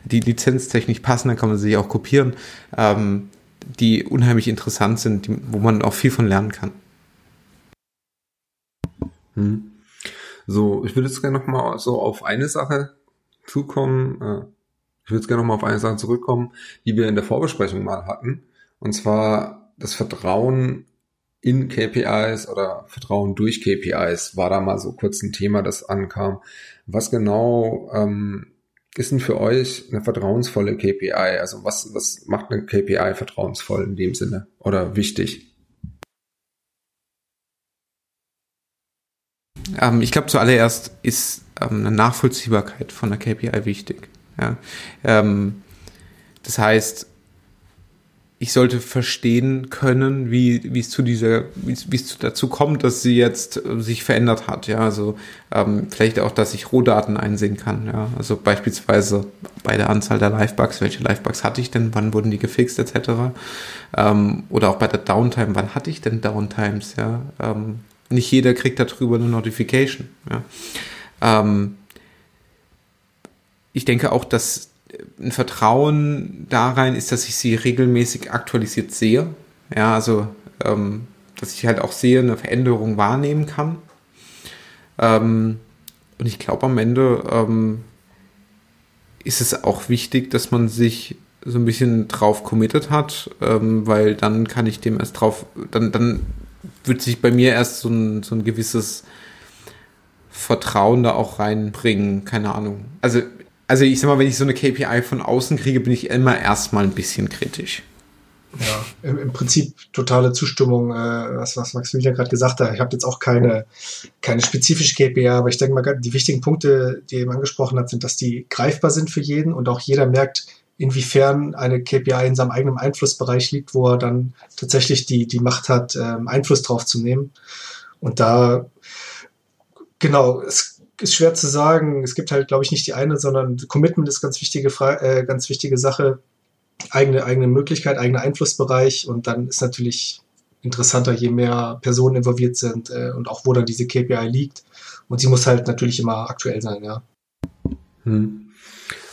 die lizenztechnisch passen, dann kann man sie auch kopieren, ähm, die unheimlich interessant sind, die, wo man auch viel von lernen kann. Hm. So, ich würde jetzt gerne noch mal so auf eine Sache zukommen. Äh, ich würde gerne nochmal auf eine Sache zurückkommen, die wir in der Vorbesprechung mal hatten. Und zwar das Vertrauen in KPIs oder Vertrauen durch KPIs war da mal so kurz ein Thema, das ankam. Was genau ähm, ist denn für euch eine vertrauensvolle KPI? Also was, was macht eine KPI vertrauensvoll in dem Sinne oder wichtig? Ähm, ich glaube, zuallererst ist eine Nachvollziehbarkeit von der KPI wichtig. Ja? Ähm, das heißt, ich sollte verstehen können, wie, es zu dieser, wie es, wie es dazu kommt, dass sie jetzt äh, sich verändert hat. Ja, also ähm, vielleicht auch, dass ich Rohdaten einsehen kann. Ja, also beispielsweise bei der Anzahl der Livebugs, welche Livebugs hatte ich denn, wann wurden die gefixt etc. Ähm, oder auch bei der Downtime, wann hatte ich denn Downtimes? Ja, ähm, nicht jeder kriegt darüber eine Notification. Ja. Ähm, ich denke auch, dass ein Vertrauen da rein ist, dass ich sie regelmäßig aktualisiert sehe. Ja, also, ähm, dass ich halt auch sehe, eine Veränderung wahrnehmen kann. Ähm, und ich glaube, am Ende ähm, ist es auch wichtig, dass man sich so ein bisschen drauf committed hat, ähm, weil dann kann ich dem erst drauf, dann, dann wird sich bei mir erst so ein, so ein gewisses Vertrauen da auch reinbringen, keine Ahnung. Also, also ich sag mal, wenn ich so eine KPI von außen kriege, bin ich immer erstmal ein bisschen kritisch. Ja, im, im Prinzip totale Zustimmung, äh, was, was Maximilian gerade gesagt hat. Ich habe jetzt auch keine, keine spezifische KPI, aber ich denke mal, die wichtigen Punkte, die er eben angesprochen hat, sind, dass die greifbar sind für jeden und auch jeder merkt, inwiefern eine KPI in seinem eigenen Einflussbereich liegt, wo er dann tatsächlich die, die Macht hat, ähm, Einfluss drauf zu nehmen. Und da, genau, es ist schwer zu sagen. Es gibt halt, glaube ich, nicht die eine, sondern Commitment ist ganz wichtige, äh, ganz wichtige Sache eigene, eigene Möglichkeit, eigener Einflussbereich und dann ist natürlich interessanter, je mehr Personen involviert sind äh, und auch wo dann diese KPI liegt. Und sie muss halt natürlich immer aktuell sein, ja. Hm.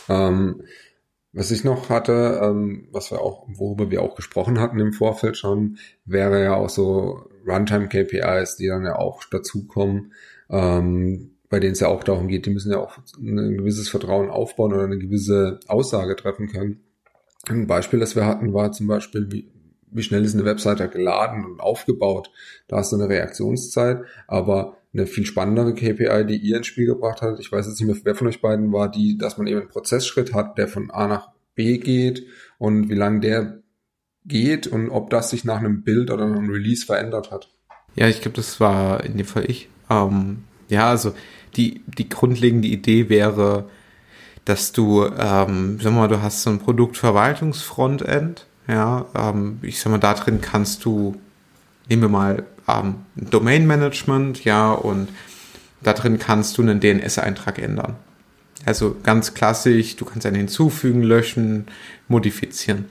Ähm, was ich noch hatte, ähm, was wir auch, worüber wir auch gesprochen hatten im Vorfeld schon, wäre ja auch so Runtime-KPIs, die dann ja auch dazukommen, ähm, bei denen es ja auch darum geht, die müssen ja auch ein gewisses Vertrauen aufbauen oder eine gewisse Aussage treffen können. Ein Beispiel, das wir hatten, war zum Beispiel, wie, wie schnell ist eine Webseite geladen und aufgebaut. Da hast du eine Reaktionszeit, aber eine viel spannendere KPI, die ihr ins Spiel gebracht habt, ich weiß jetzt nicht mehr, wer von euch beiden war, die, dass man eben einen Prozessschritt hat, der von A nach B geht und wie lange der geht und ob das sich nach einem Bild oder einem Release verändert hat. Ja, ich glaube, das war in dem Fall ich. Ähm, ja, also die, die grundlegende Idee wäre, dass du, ähm, sag mal, du hast so ein Produktverwaltungsfrontend, ja, ähm, ich sag mal, da drin kannst du, nehmen wir mal ähm, Domain Management, ja, und da drin kannst du einen DNS-Eintrag ändern. Also ganz klassisch, du kannst einen hinzufügen, löschen, modifizieren.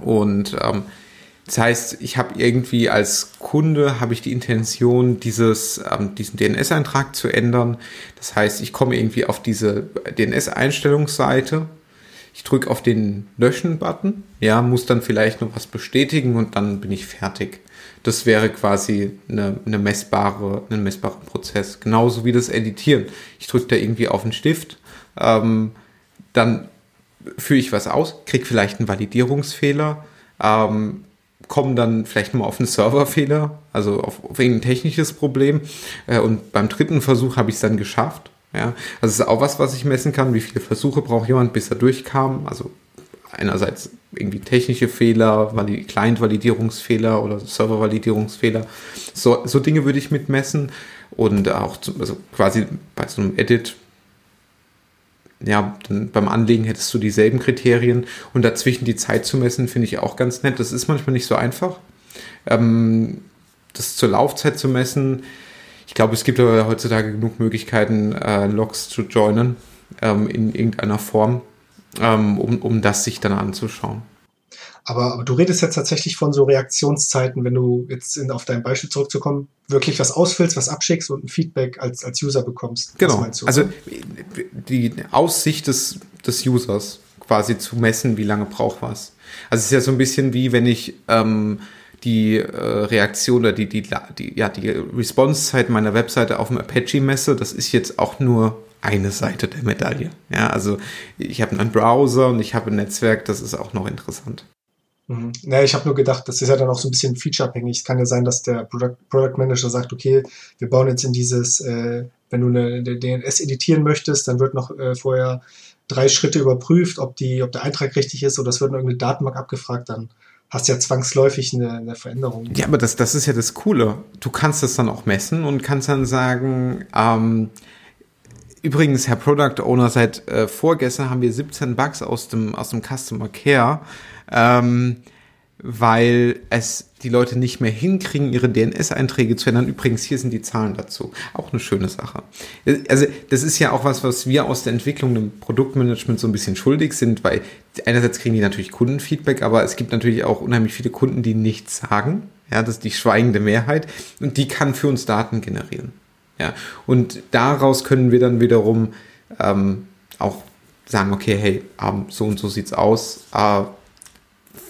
Und ähm, das heißt, ich habe irgendwie als Kunde habe ich die Intention, dieses, ähm, diesen DNS-Eintrag zu ändern. Das heißt, ich komme irgendwie auf diese DNS-Einstellungsseite. Ich drücke auf den Löschen-Button, ja, muss dann vielleicht noch was bestätigen und dann bin ich fertig. Das wäre quasi eine, eine messbare, ein messbarer Prozess. Genauso wie das Editieren. Ich drücke da irgendwie auf den Stift, ähm, dann führe ich was aus, kriege vielleicht einen Validierungsfehler, ähm, kommen dann vielleicht mal auf einen Serverfehler, also auf, auf irgendein technisches Problem. Äh, und beim dritten Versuch habe ich es dann geschafft. Ja, also es ist auch was, was ich messen kann. Wie viele Versuche braucht jemand, bis er durchkam? Also einerseits irgendwie technische Fehler, Valid Client-Validierungsfehler oder Server-Validierungsfehler. So, so Dinge würde ich mitmessen. Und auch zu, also quasi bei so einem Edit ja, beim Anlegen hättest du dieselben Kriterien und dazwischen die Zeit zu messen, finde ich auch ganz nett. Das ist manchmal nicht so einfach. Ähm, das zur Laufzeit zu messen, ich glaube, es gibt aber heutzutage genug Möglichkeiten, äh, Logs zu joinen ähm, in irgendeiner Form, ähm, um, um das sich dann anzuschauen. Aber, aber du redest jetzt tatsächlich von so Reaktionszeiten, wenn du jetzt in, auf dein Beispiel zurückzukommen, wirklich was ausfüllst, was abschickst und ein Feedback als, als User bekommst. Genau. Also die Aussicht des, des Users quasi zu messen, wie lange braucht was. Also es ist ja so ein bisschen wie wenn ich ähm, die äh, Reaktion oder die, die, die, ja, die Response-Zeit meiner Webseite auf dem Apache messe, das ist jetzt auch nur eine Seite der Medaille. Ja, also ich habe einen Browser und ich habe ein Netzwerk, das ist auch noch interessant. Mhm. Naja, ich habe nur gedacht, das ist ja dann auch so ein bisschen featureabhängig. Es kann ja sein, dass der Product, Product Manager sagt, okay, wir bauen jetzt in dieses, äh, wenn du eine, DNS editieren möchtest, dann wird noch äh, vorher drei Schritte überprüft, ob, die, ob der Eintrag richtig ist oder es wird noch irgendeine Datenbank abgefragt, dann hast du ja zwangsläufig eine, eine Veränderung. Ja, aber das, das ist ja das Coole. Du kannst das dann auch messen und kannst dann sagen, ähm, Übrigens, Herr Product Owner, seit äh, vorgestern haben wir 17 Bugs aus dem, aus dem Customer Care ähm, weil es die Leute nicht mehr hinkriegen, ihre DNS-Einträge zu ändern. Übrigens, hier sind die Zahlen dazu. Auch eine schöne Sache. Also, das ist ja auch was, was wir aus der Entwicklung im Produktmanagement so ein bisschen schuldig sind, weil einerseits kriegen die natürlich Kundenfeedback, aber es gibt natürlich auch unheimlich viele Kunden, die nichts sagen. Ja, das ist die schweigende Mehrheit und die kann für uns Daten generieren. Ja, und daraus können wir dann wiederum ähm, auch sagen, okay, hey, ähm, so und so sieht's aus. Äh,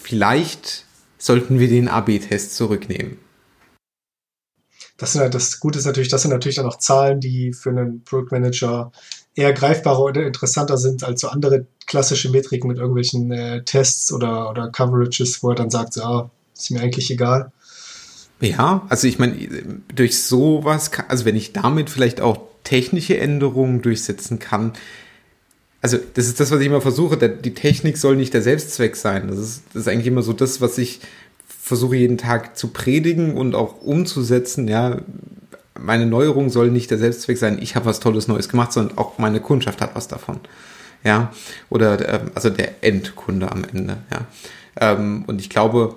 vielleicht sollten wir den AB-Test zurücknehmen. Das, sind das Gute ist natürlich, das sind natürlich dann auch Zahlen, die für einen Produktmanager eher greifbarer oder interessanter sind als so andere klassische Metriken mit irgendwelchen äh, Tests oder, oder Coverages, wo er dann sagt, so, ah, ist mir eigentlich egal. Ja, also ich meine, durch sowas, kann, also wenn ich damit vielleicht auch technische Änderungen durchsetzen kann. Also, das ist das, was ich immer versuche. Die Technik soll nicht der Selbstzweck sein. Das ist, das ist eigentlich immer so das, was ich versuche jeden Tag zu predigen und auch umzusetzen. Ja, meine Neuerung soll nicht der Selbstzweck sein, ich habe was Tolles Neues gemacht, sondern auch meine Kundschaft hat was davon. Ja, oder ähm, also der Endkunde am Ende. Ja, ähm, und ich glaube,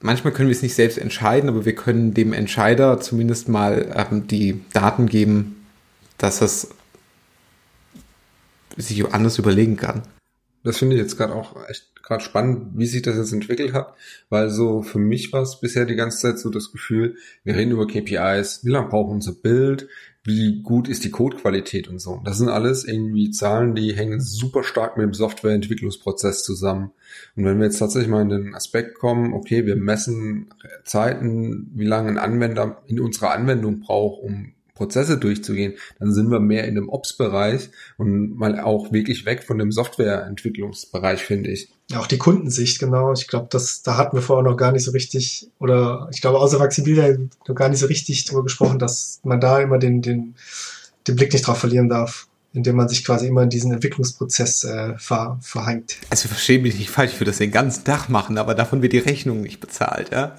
manchmal können wir es nicht selbst entscheiden, aber wir können dem Entscheider zumindest mal ähm, die Daten geben, dass es sich anders überlegen kann. Das finde ich jetzt gerade auch echt gerade spannend, wie sich das jetzt entwickelt hat, weil so für mich war es bisher die ganze Zeit so das Gefühl, wir reden über KPIs, wie lange braucht unser Bild, wie gut ist die Codequalität und so. Das sind alles irgendwie Zahlen, die hängen super stark mit dem Softwareentwicklungsprozess zusammen. Und wenn wir jetzt tatsächlich mal in den Aspekt kommen, okay, wir messen Zeiten, wie lange ein Anwender in unserer Anwendung braucht, um Prozesse durchzugehen, dann sind wir mehr in dem Ops-Bereich und mal auch wirklich weg von dem Softwareentwicklungsbereich, finde ich. Ja, auch die Kundensicht, genau. Ich glaube, das, da hatten wir vorher noch gar nicht so richtig, oder ich glaube, außer Maxibilia noch gar nicht so richtig drüber gesprochen, dass man da immer den, den, den Blick nicht drauf verlieren darf indem man sich quasi immer in diesen Entwicklungsprozess äh, ver, verhangt. Also verstehe mich nicht falsch, ich würde das den ganzen Tag machen, aber davon wird die Rechnung nicht bezahlt, ja.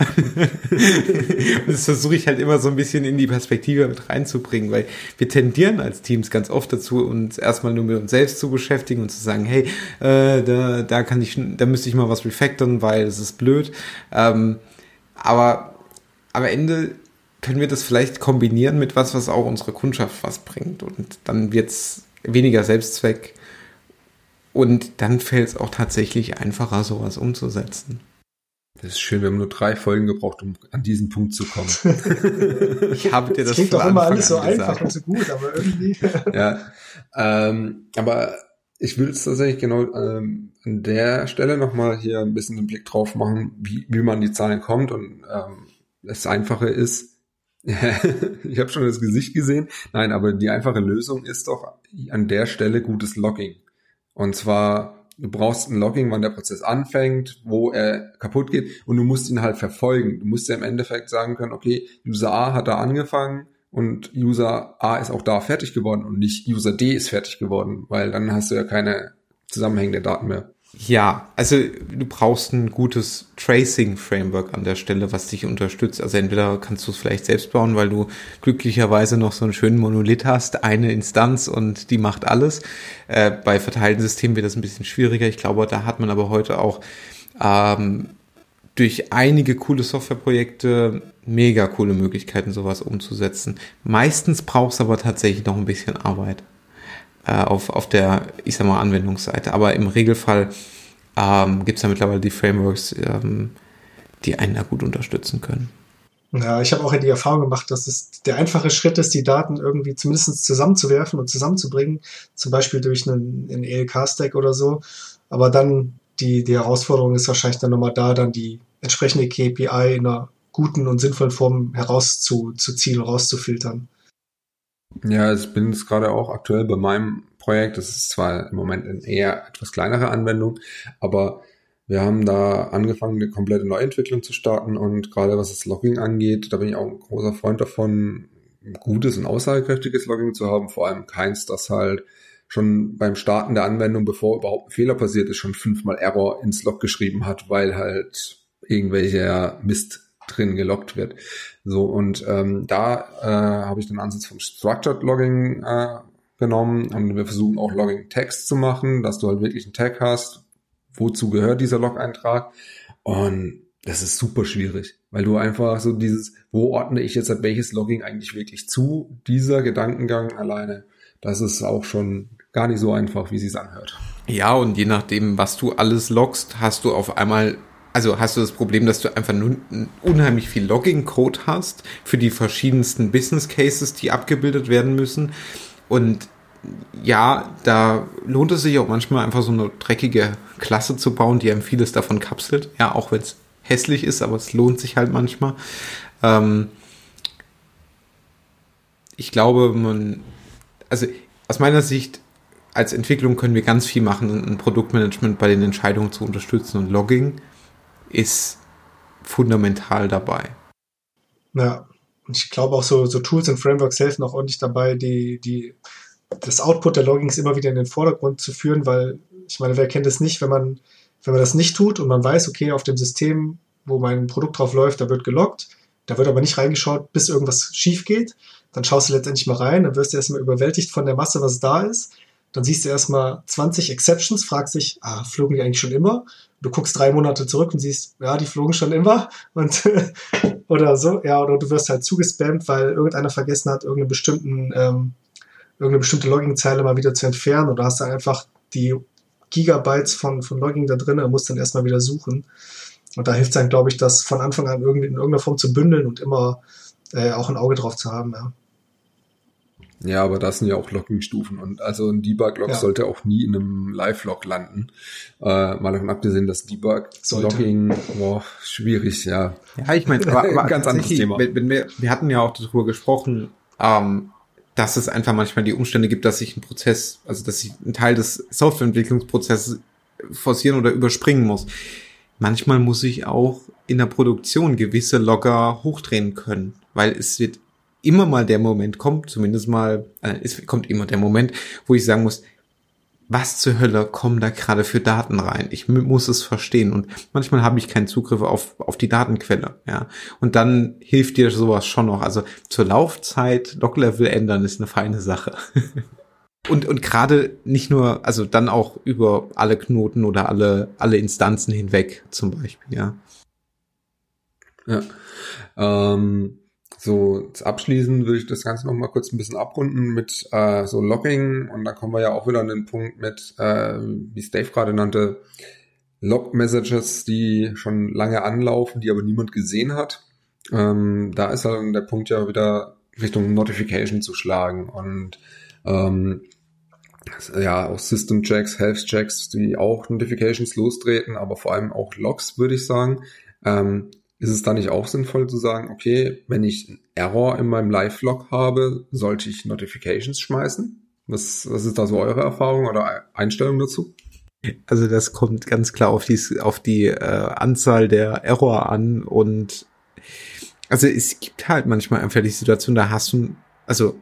und das versuche ich halt immer so ein bisschen in die Perspektive mit reinzubringen, weil wir tendieren als Teams ganz oft dazu, uns erstmal nur mit uns selbst zu beschäftigen und zu sagen, hey, äh, da, da kann ich, da müsste ich mal was refactoren, weil es ist blöd. Ähm, aber am Ende können wir das vielleicht kombinieren mit was, was auch unsere Kundschaft was bringt. Und dann wird es weniger Selbstzweck. Und dann fällt es auch tatsächlich einfacher, sowas umzusetzen. Das ist schön, wir haben nur drei Folgen gebraucht, um an diesen Punkt zu kommen. ich habe dir das, das klingt doch immer alles so einfach und so gut, aber irgendwie. ja, ähm, aber ich will es tatsächlich genau ähm, an der Stelle nochmal hier ein bisschen den Blick drauf machen, wie, wie man die Zahlen kommt und ähm, das Einfache ist, ich habe schon das Gesicht gesehen. Nein, aber die einfache Lösung ist doch an der Stelle gutes Logging. Und zwar, du brauchst ein Logging, wann der Prozess anfängt, wo er kaputt geht und du musst ihn halt verfolgen. Du musst ja im Endeffekt sagen können, okay, User A hat da angefangen und User A ist auch da fertig geworden und nicht User D ist fertig geworden, weil dann hast du ja keine zusammenhängende Daten mehr. Ja, also du brauchst ein gutes Tracing-Framework an der Stelle, was dich unterstützt. Also entweder kannst du es vielleicht selbst bauen, weil du glücklicherweise noch so einen schönen Monolith hast, eine Instanz und die macht alles. Äh, bei verteilten Systemen wird das ein bisschen schwieriger. Ich glaube, da hat man aber heute auch ähm, durch einige coole Softwareprojekte mega coole Möglichkeiten, sowas umzusetzen. Meistens brauchst du aber tatsächlich noch ein bisschen Arbeit äh, auf, auf der, ich sag mal, Anwendungsseite. Aber im Regelfall ähm, gibt es ja mittlerweile die Frameworks, ähm, die einen da gut unterstützen können. Ja, ich habe auch die Erfahrung gemacht, dass es der einfache Schritt ist, die Daten irgendwie zumindest zusammenzuwerfen und zusammenzubringen, zum Beispiel durch einen, einen ELK-Stack oder so. Aber dann die, die Herausforderung ist wahrscheinlich dann nochmal da, dann die entsprechende KPI in einer guten und sinnvollen Form herauszuziehen und rauszufiltern. Ja, ich bin es gerade auch aktuell bei meinem Projekt. Das ist zwar im Moment eine eher etwas kleinere Anwendung, aber wir haben da angefangen, eine komplette Neuentwicklung zu starten und gerade was das Logging angeht, da bin ich auch ein großer Freund davon, gutes und aussagekräftiges Logging zu haben, vor allem keins, das halt schon beim Starten der Anwendung, bevor überhaupt ein Fehler passiert ist, schon fünfmal Error ins Log geschrieben hat, weil halt irgendwelcher Mist drin geloggt wird. So, und ähm, da äh, habe ich den Ansatz vom Structured Logging äh, genommen und wir versuchen auch Logging Text zu machen, dass du halt wirklich einen Tag hast, wozu gehört dieser Log-Eintrag. Und das ist super schwierig, weil du einfach so dieses, wo ordne ich jetzt halt welches Logging eigentlich wirklich zu, dieser Gedankengang alleine, das ist auch schon gar nicht so einfach, wie sie es anhört. Ja, und je nachdem, was du alles loggst, hast du auf einmal also hast du das Problem, dass du einfach nur unheimlich viel Logging-Code hast für die verschiedensten Business Cases, die abgebildet werden müssen. Und ja, da lohnt es sich auch manchmal einfach so eine dreckige Klasse zu bauen, die einem vieles davon kapselt. Ja, auch wenn es hässlich ist, aber es lohnt sich halt manchmal. Ähm ich glaube, man, also aus meiner Sicht als Entwicklung können wir ganz viel machen, ein Produktmanagement bei den Entscheidungen zu unterstützen und Logging ist fundamental dabei. Ja, ich glaube auch so, so Tools und Frameworks helfen auch ordentlich dabei, die, die, das Output der Loggings immer wieder in den Vordergrund zu führen, weil ich meine, wer kennt es nicht, wenn man, wenn man das nicht tut und man weiß, okay, auf dem System, wo mein Produkt drauf läuft, da wird geloggt, da wird aber nicht reingeschaut, bis irgendwas schief geht. Dann schaust du letztendlich mal rein, dann wirst du erstmal überwältigt von der Masse, was da ist. Dann siehst du erstmal 20 Exceptions, fragst dich, ah, flogen die eigentlich schon immer? Du guckst drei Monate zurück und siehst, ja, die flogen schon immer und oder so, ja, oder du wirst halt zugespammt, weil irgendeiner vergessen hat, irgendeine bestimmten, ähm, irgendeine bestimmte Logging-Zeile mal wieder zu entfernen oder hast dann einfach die Gigabytes von, von Logging da drin und musst dann erstmal wieder suchen. Und da hilft es dann, glaube ich, das von Anfang an irgendwie in irgendeiner Form zu bündeln und immer äh, auch ein Auge drauf zu haben, ja. Ja, aber das sind ja auch Logging-Stufen und also ein Debug-Log ja. sollte auch nie in einem Live-Log landen. Äh, mal davon abgesehen, dass Debug-Logging, boah, schwierig, ja. Ja, ich meine, ganz anderes Thema. Wenn, wir, wir hatten ja auch darüber gesprochen, ähm, dass es einfach manchmal die Umstände gibt, dass sich ein Prozess, also dass ich einen Teil des Softwareentwicklungsprozesses forcieren oder überspringen muss. Manchmal muss ich auch in der Produktion gewisse Logger hochdrehen können, weil es wird immer mal der Moment kommt, zumindest mal, äh, es kommt immer der Moment, wo ich sagen muss, was zur Hölle kommen da gerade für Daten rein? Ich muss es verstehen und manchmal habe ich keinen Zugriff auf, auf die Datenquelle, ja. Und dann hilft dir sowas schon noch. Also zur Laufzeit Loglevel ändern ist eine feine Sache. und, und gerade nicht nur, also dann auch über alle Knoten oder alle, alle Instanzen hinweg zum Beispiel, ja. Ja. Ähm so, abschließend würde ich das Ganze noch mal kurz ein bisschen abrunden mit äh, so Logging und dann kommen wir ja auch wieder an den Punkt mit, äh, wie Dave gerade nannte, Log-Messages, die schon lange anlaufen, die aber niemand gesehen hat. Ähm, da ist dann der Punkt ja wieder Richtung Notification zu schlagen und ähm, ja, auch System-Checks, Health-Checks, die auch Notifications lostreten, aber vor allem auch Logs, würde ich sagen. Ähm, ist es da nicht auch sinnvoll zu sagen, okay, wenn ich einen Error in meinem Live-Log habe, sollte ich Notifications schmeißen? Was, was ist da so eure Erfahrung oder Einstellung dazu? Also das kommt ganz klar auf die, auf die äh, Anzahl der Error an und also es gibt halt manchmal einfach die Situation, da hast du, also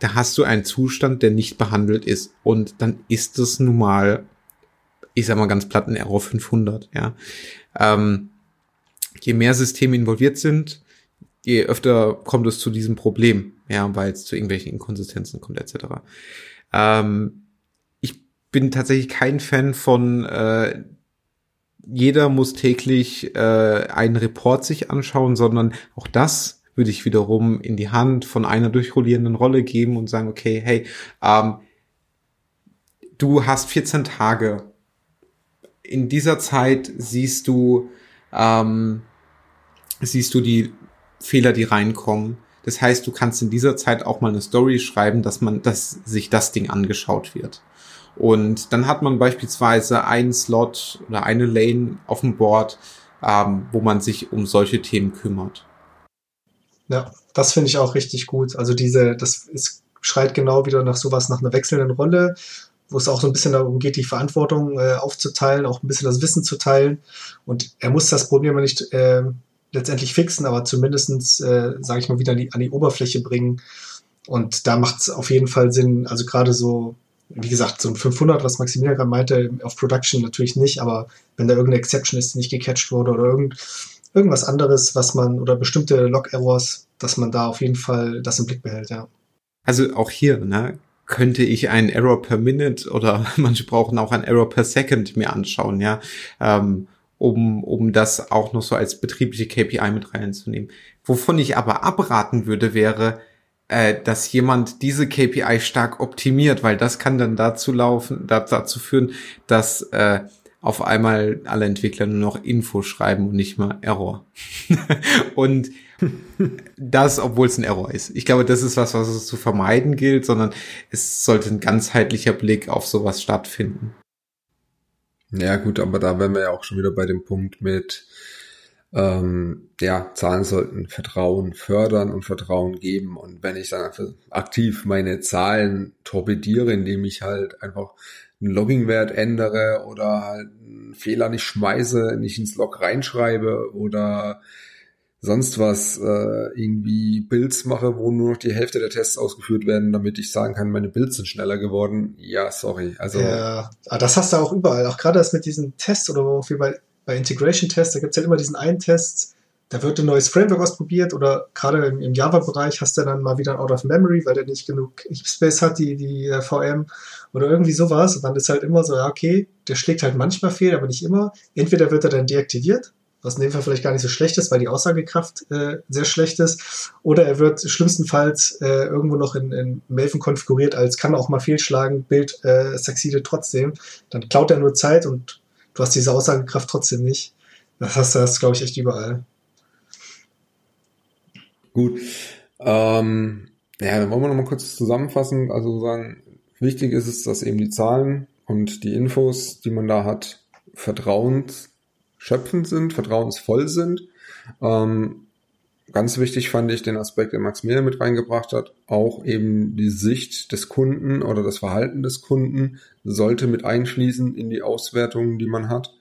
da hast du einen Zustand, der nicht behandelt ist und dann ist es nun mal, ich sag mal ganz platt, ein Error 500, ja. Ähm, je mehr Systeme involviert sind, je öfter kommt es zu diesem Problem, ja, weil es zu irgendwelchen Inkonsistenzen kommt, etc. Ähm, ich bin tatsächlich kein Fan von äh, jeder muss täglich äh, einen Report sich anschauen, sondern auch das würde ich wiederum in die Hand von einer durchrollierenden Rolle geben und sagen, okay, hey, ähm, du hast 14 Tage. In dieser Zeit siehst du ähm, siehst du die Fehler, die reinkommen. Das heißt, du kannst in dieser Zeit auch mal eine Story schreiben, dass man, dass sich das Ding angeschaut wird. Und dann hat man beispielsweise einen Slot oder eine Lane auf dem Board, ähm, wo man sich um solche Themen kümmert. Ja, das finde ich auch richtig gut. Also diese, das ist, schreit genau wieder nach sowas, nach einer wechselnden Rolle, wo es auch so ein bisschen darum geht, die Verantwortung äh, aufzuteilen, auch ein bisschen das Wissen zu teilen. Und er muss das Problem nicht äh, letztendlich fixen, aber zumindestens, äh, sage ich mal, wieder an die, an die Oberfläche bringen. Und da macht es auf jeden Fall Sinn, also gerade so, wie gesagt, so ein 500, was Maximilian gerade meinte, auf Production natürlich nicht, aber wenn da irgendeine Exception ist, die nicht gecatcht wurde oder irgend, irgendwas anderes, was man, oder bestimmte Log-Errors, dass man da auf jeden Fall das im Blick behält, ja. Also auch hier, ne, könnte ich einen Error per Minute oder manche brauchen auch einen Error per Second mir anschauen, ja. Ähm, um, um das auch noch so als betriebliche KPI mit reinzunehmen. Wovon ich aber abraten würde, wäre, äh, dass jemand diese KPI stark optimiert, weil das kann dann dazu laufen, dazu führen, dass äh, auf einmal alle Entwickler nur noch Info schreiben und nicht mal Error. und das, obwohl es ein Error ist. Ich glaube, das ist was, was es zu vermeiden gilt, sondern es sollte ein ganzheitlicher Blick auf sowas stattfinden. Ja gut, aber da wären wir ja auch schon wieder bei dem Punkt mit, ähm, ja, Zahlen sollten Vertrauen fördern und Vertrauen geben. Und wenn ich dann aktiv meine Zahlen torpediere, indem ich halt einfach einen Logging-Wert ändere oder halt einen Fehler nicht schmeiße, nicht ins Log reinschreibe oder sonst was äh, irgendwie Builds mache, wo nur noch die Hälfte der Tests ausgeführt werden, damit ich sagen kann, meine Builds sind schneller geworden. Ja, sorry. Also ja, aber das hast du auch überall. Auch gerade das mit diesen Tests oder auch wie bei, bei Integration-Tests, da gibt es ja immer diesen einen Test, da wird ein neues Framework ausprobiert oder gerade im, im Java-Bereich hast du dann mal wieder ein Out of Memory, weil der nicht genug Space hat, die, die äh, VM oder irgendwie sowas. Und dann ist halt immer so, ja, okay, der schlägt halt manchmal fehl, aber nicht immer. Entweder wird er dann deaktiviert, was in dem Fall vielleicht gar nicht so schlecht ist, weil die Aussagekraft äh, sehr schlecht ist. Oder er wird schlimmstenfalls äh, irgendwo noch in, in Maven konfiguriert, als kann auch mal fehlschlagen, Bild äh, succeeded trotzdem. Dann klaut er nur Zeit und du hast diese Aussagekraft trotzdem nicht. Das hast du, das glaube ich, echt überall. Gut. Ähm, ja, dann wollen wir noch mal kurz zusammenfassen. Also sagen, wichtig ist es, dass eben die Zahlen und die Infos, die man da hat, vertrauensschöpfend sind, vertrauensvoll sind. Ähm, ganz wichtig fand ich den Aspekt, den Max Miller mit reingebracht hat, auch eben die Sicht des Kunden oder das Verhalten des Kunden sollte mit einfließen in die Auswertungen, die man hat.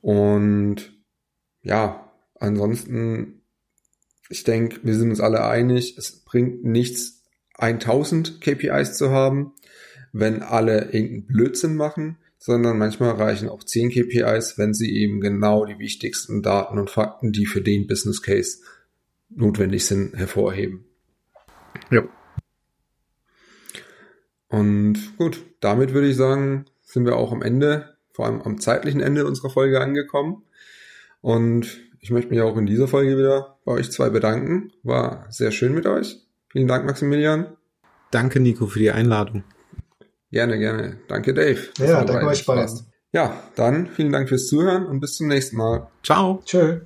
Und ja, ansonsten ich denke, wir sind uns alle einig, es bringt nichts, 1000 KPIs zu haben, wenn alle irgendeinen Blödsinn machen, sondern manchmal reichen auch 10 KPIs, wenn sie eben genau die wichtigsten Daten und Fakten, die für den Business Case notwendig sind, hervorheben. Ja. Und gut, damit würde ich sagen, sind wir auch am Ende, vor allem am zeitlichen Ende unserer Folge angekommen. Und ich möchte mich auch in dieser Folge wieder bei euch zwei bedanken. War sehr schön mit euch. Vielen Dank, Maximilian. Danke, Nico, für die Einladung. Gerne, gerne. Danke, Dave. Ja, danke euch beiden. Ja, dann vielen Dank fürs Zuhören und bis zum nächsten Mal. Ciao. Tschö.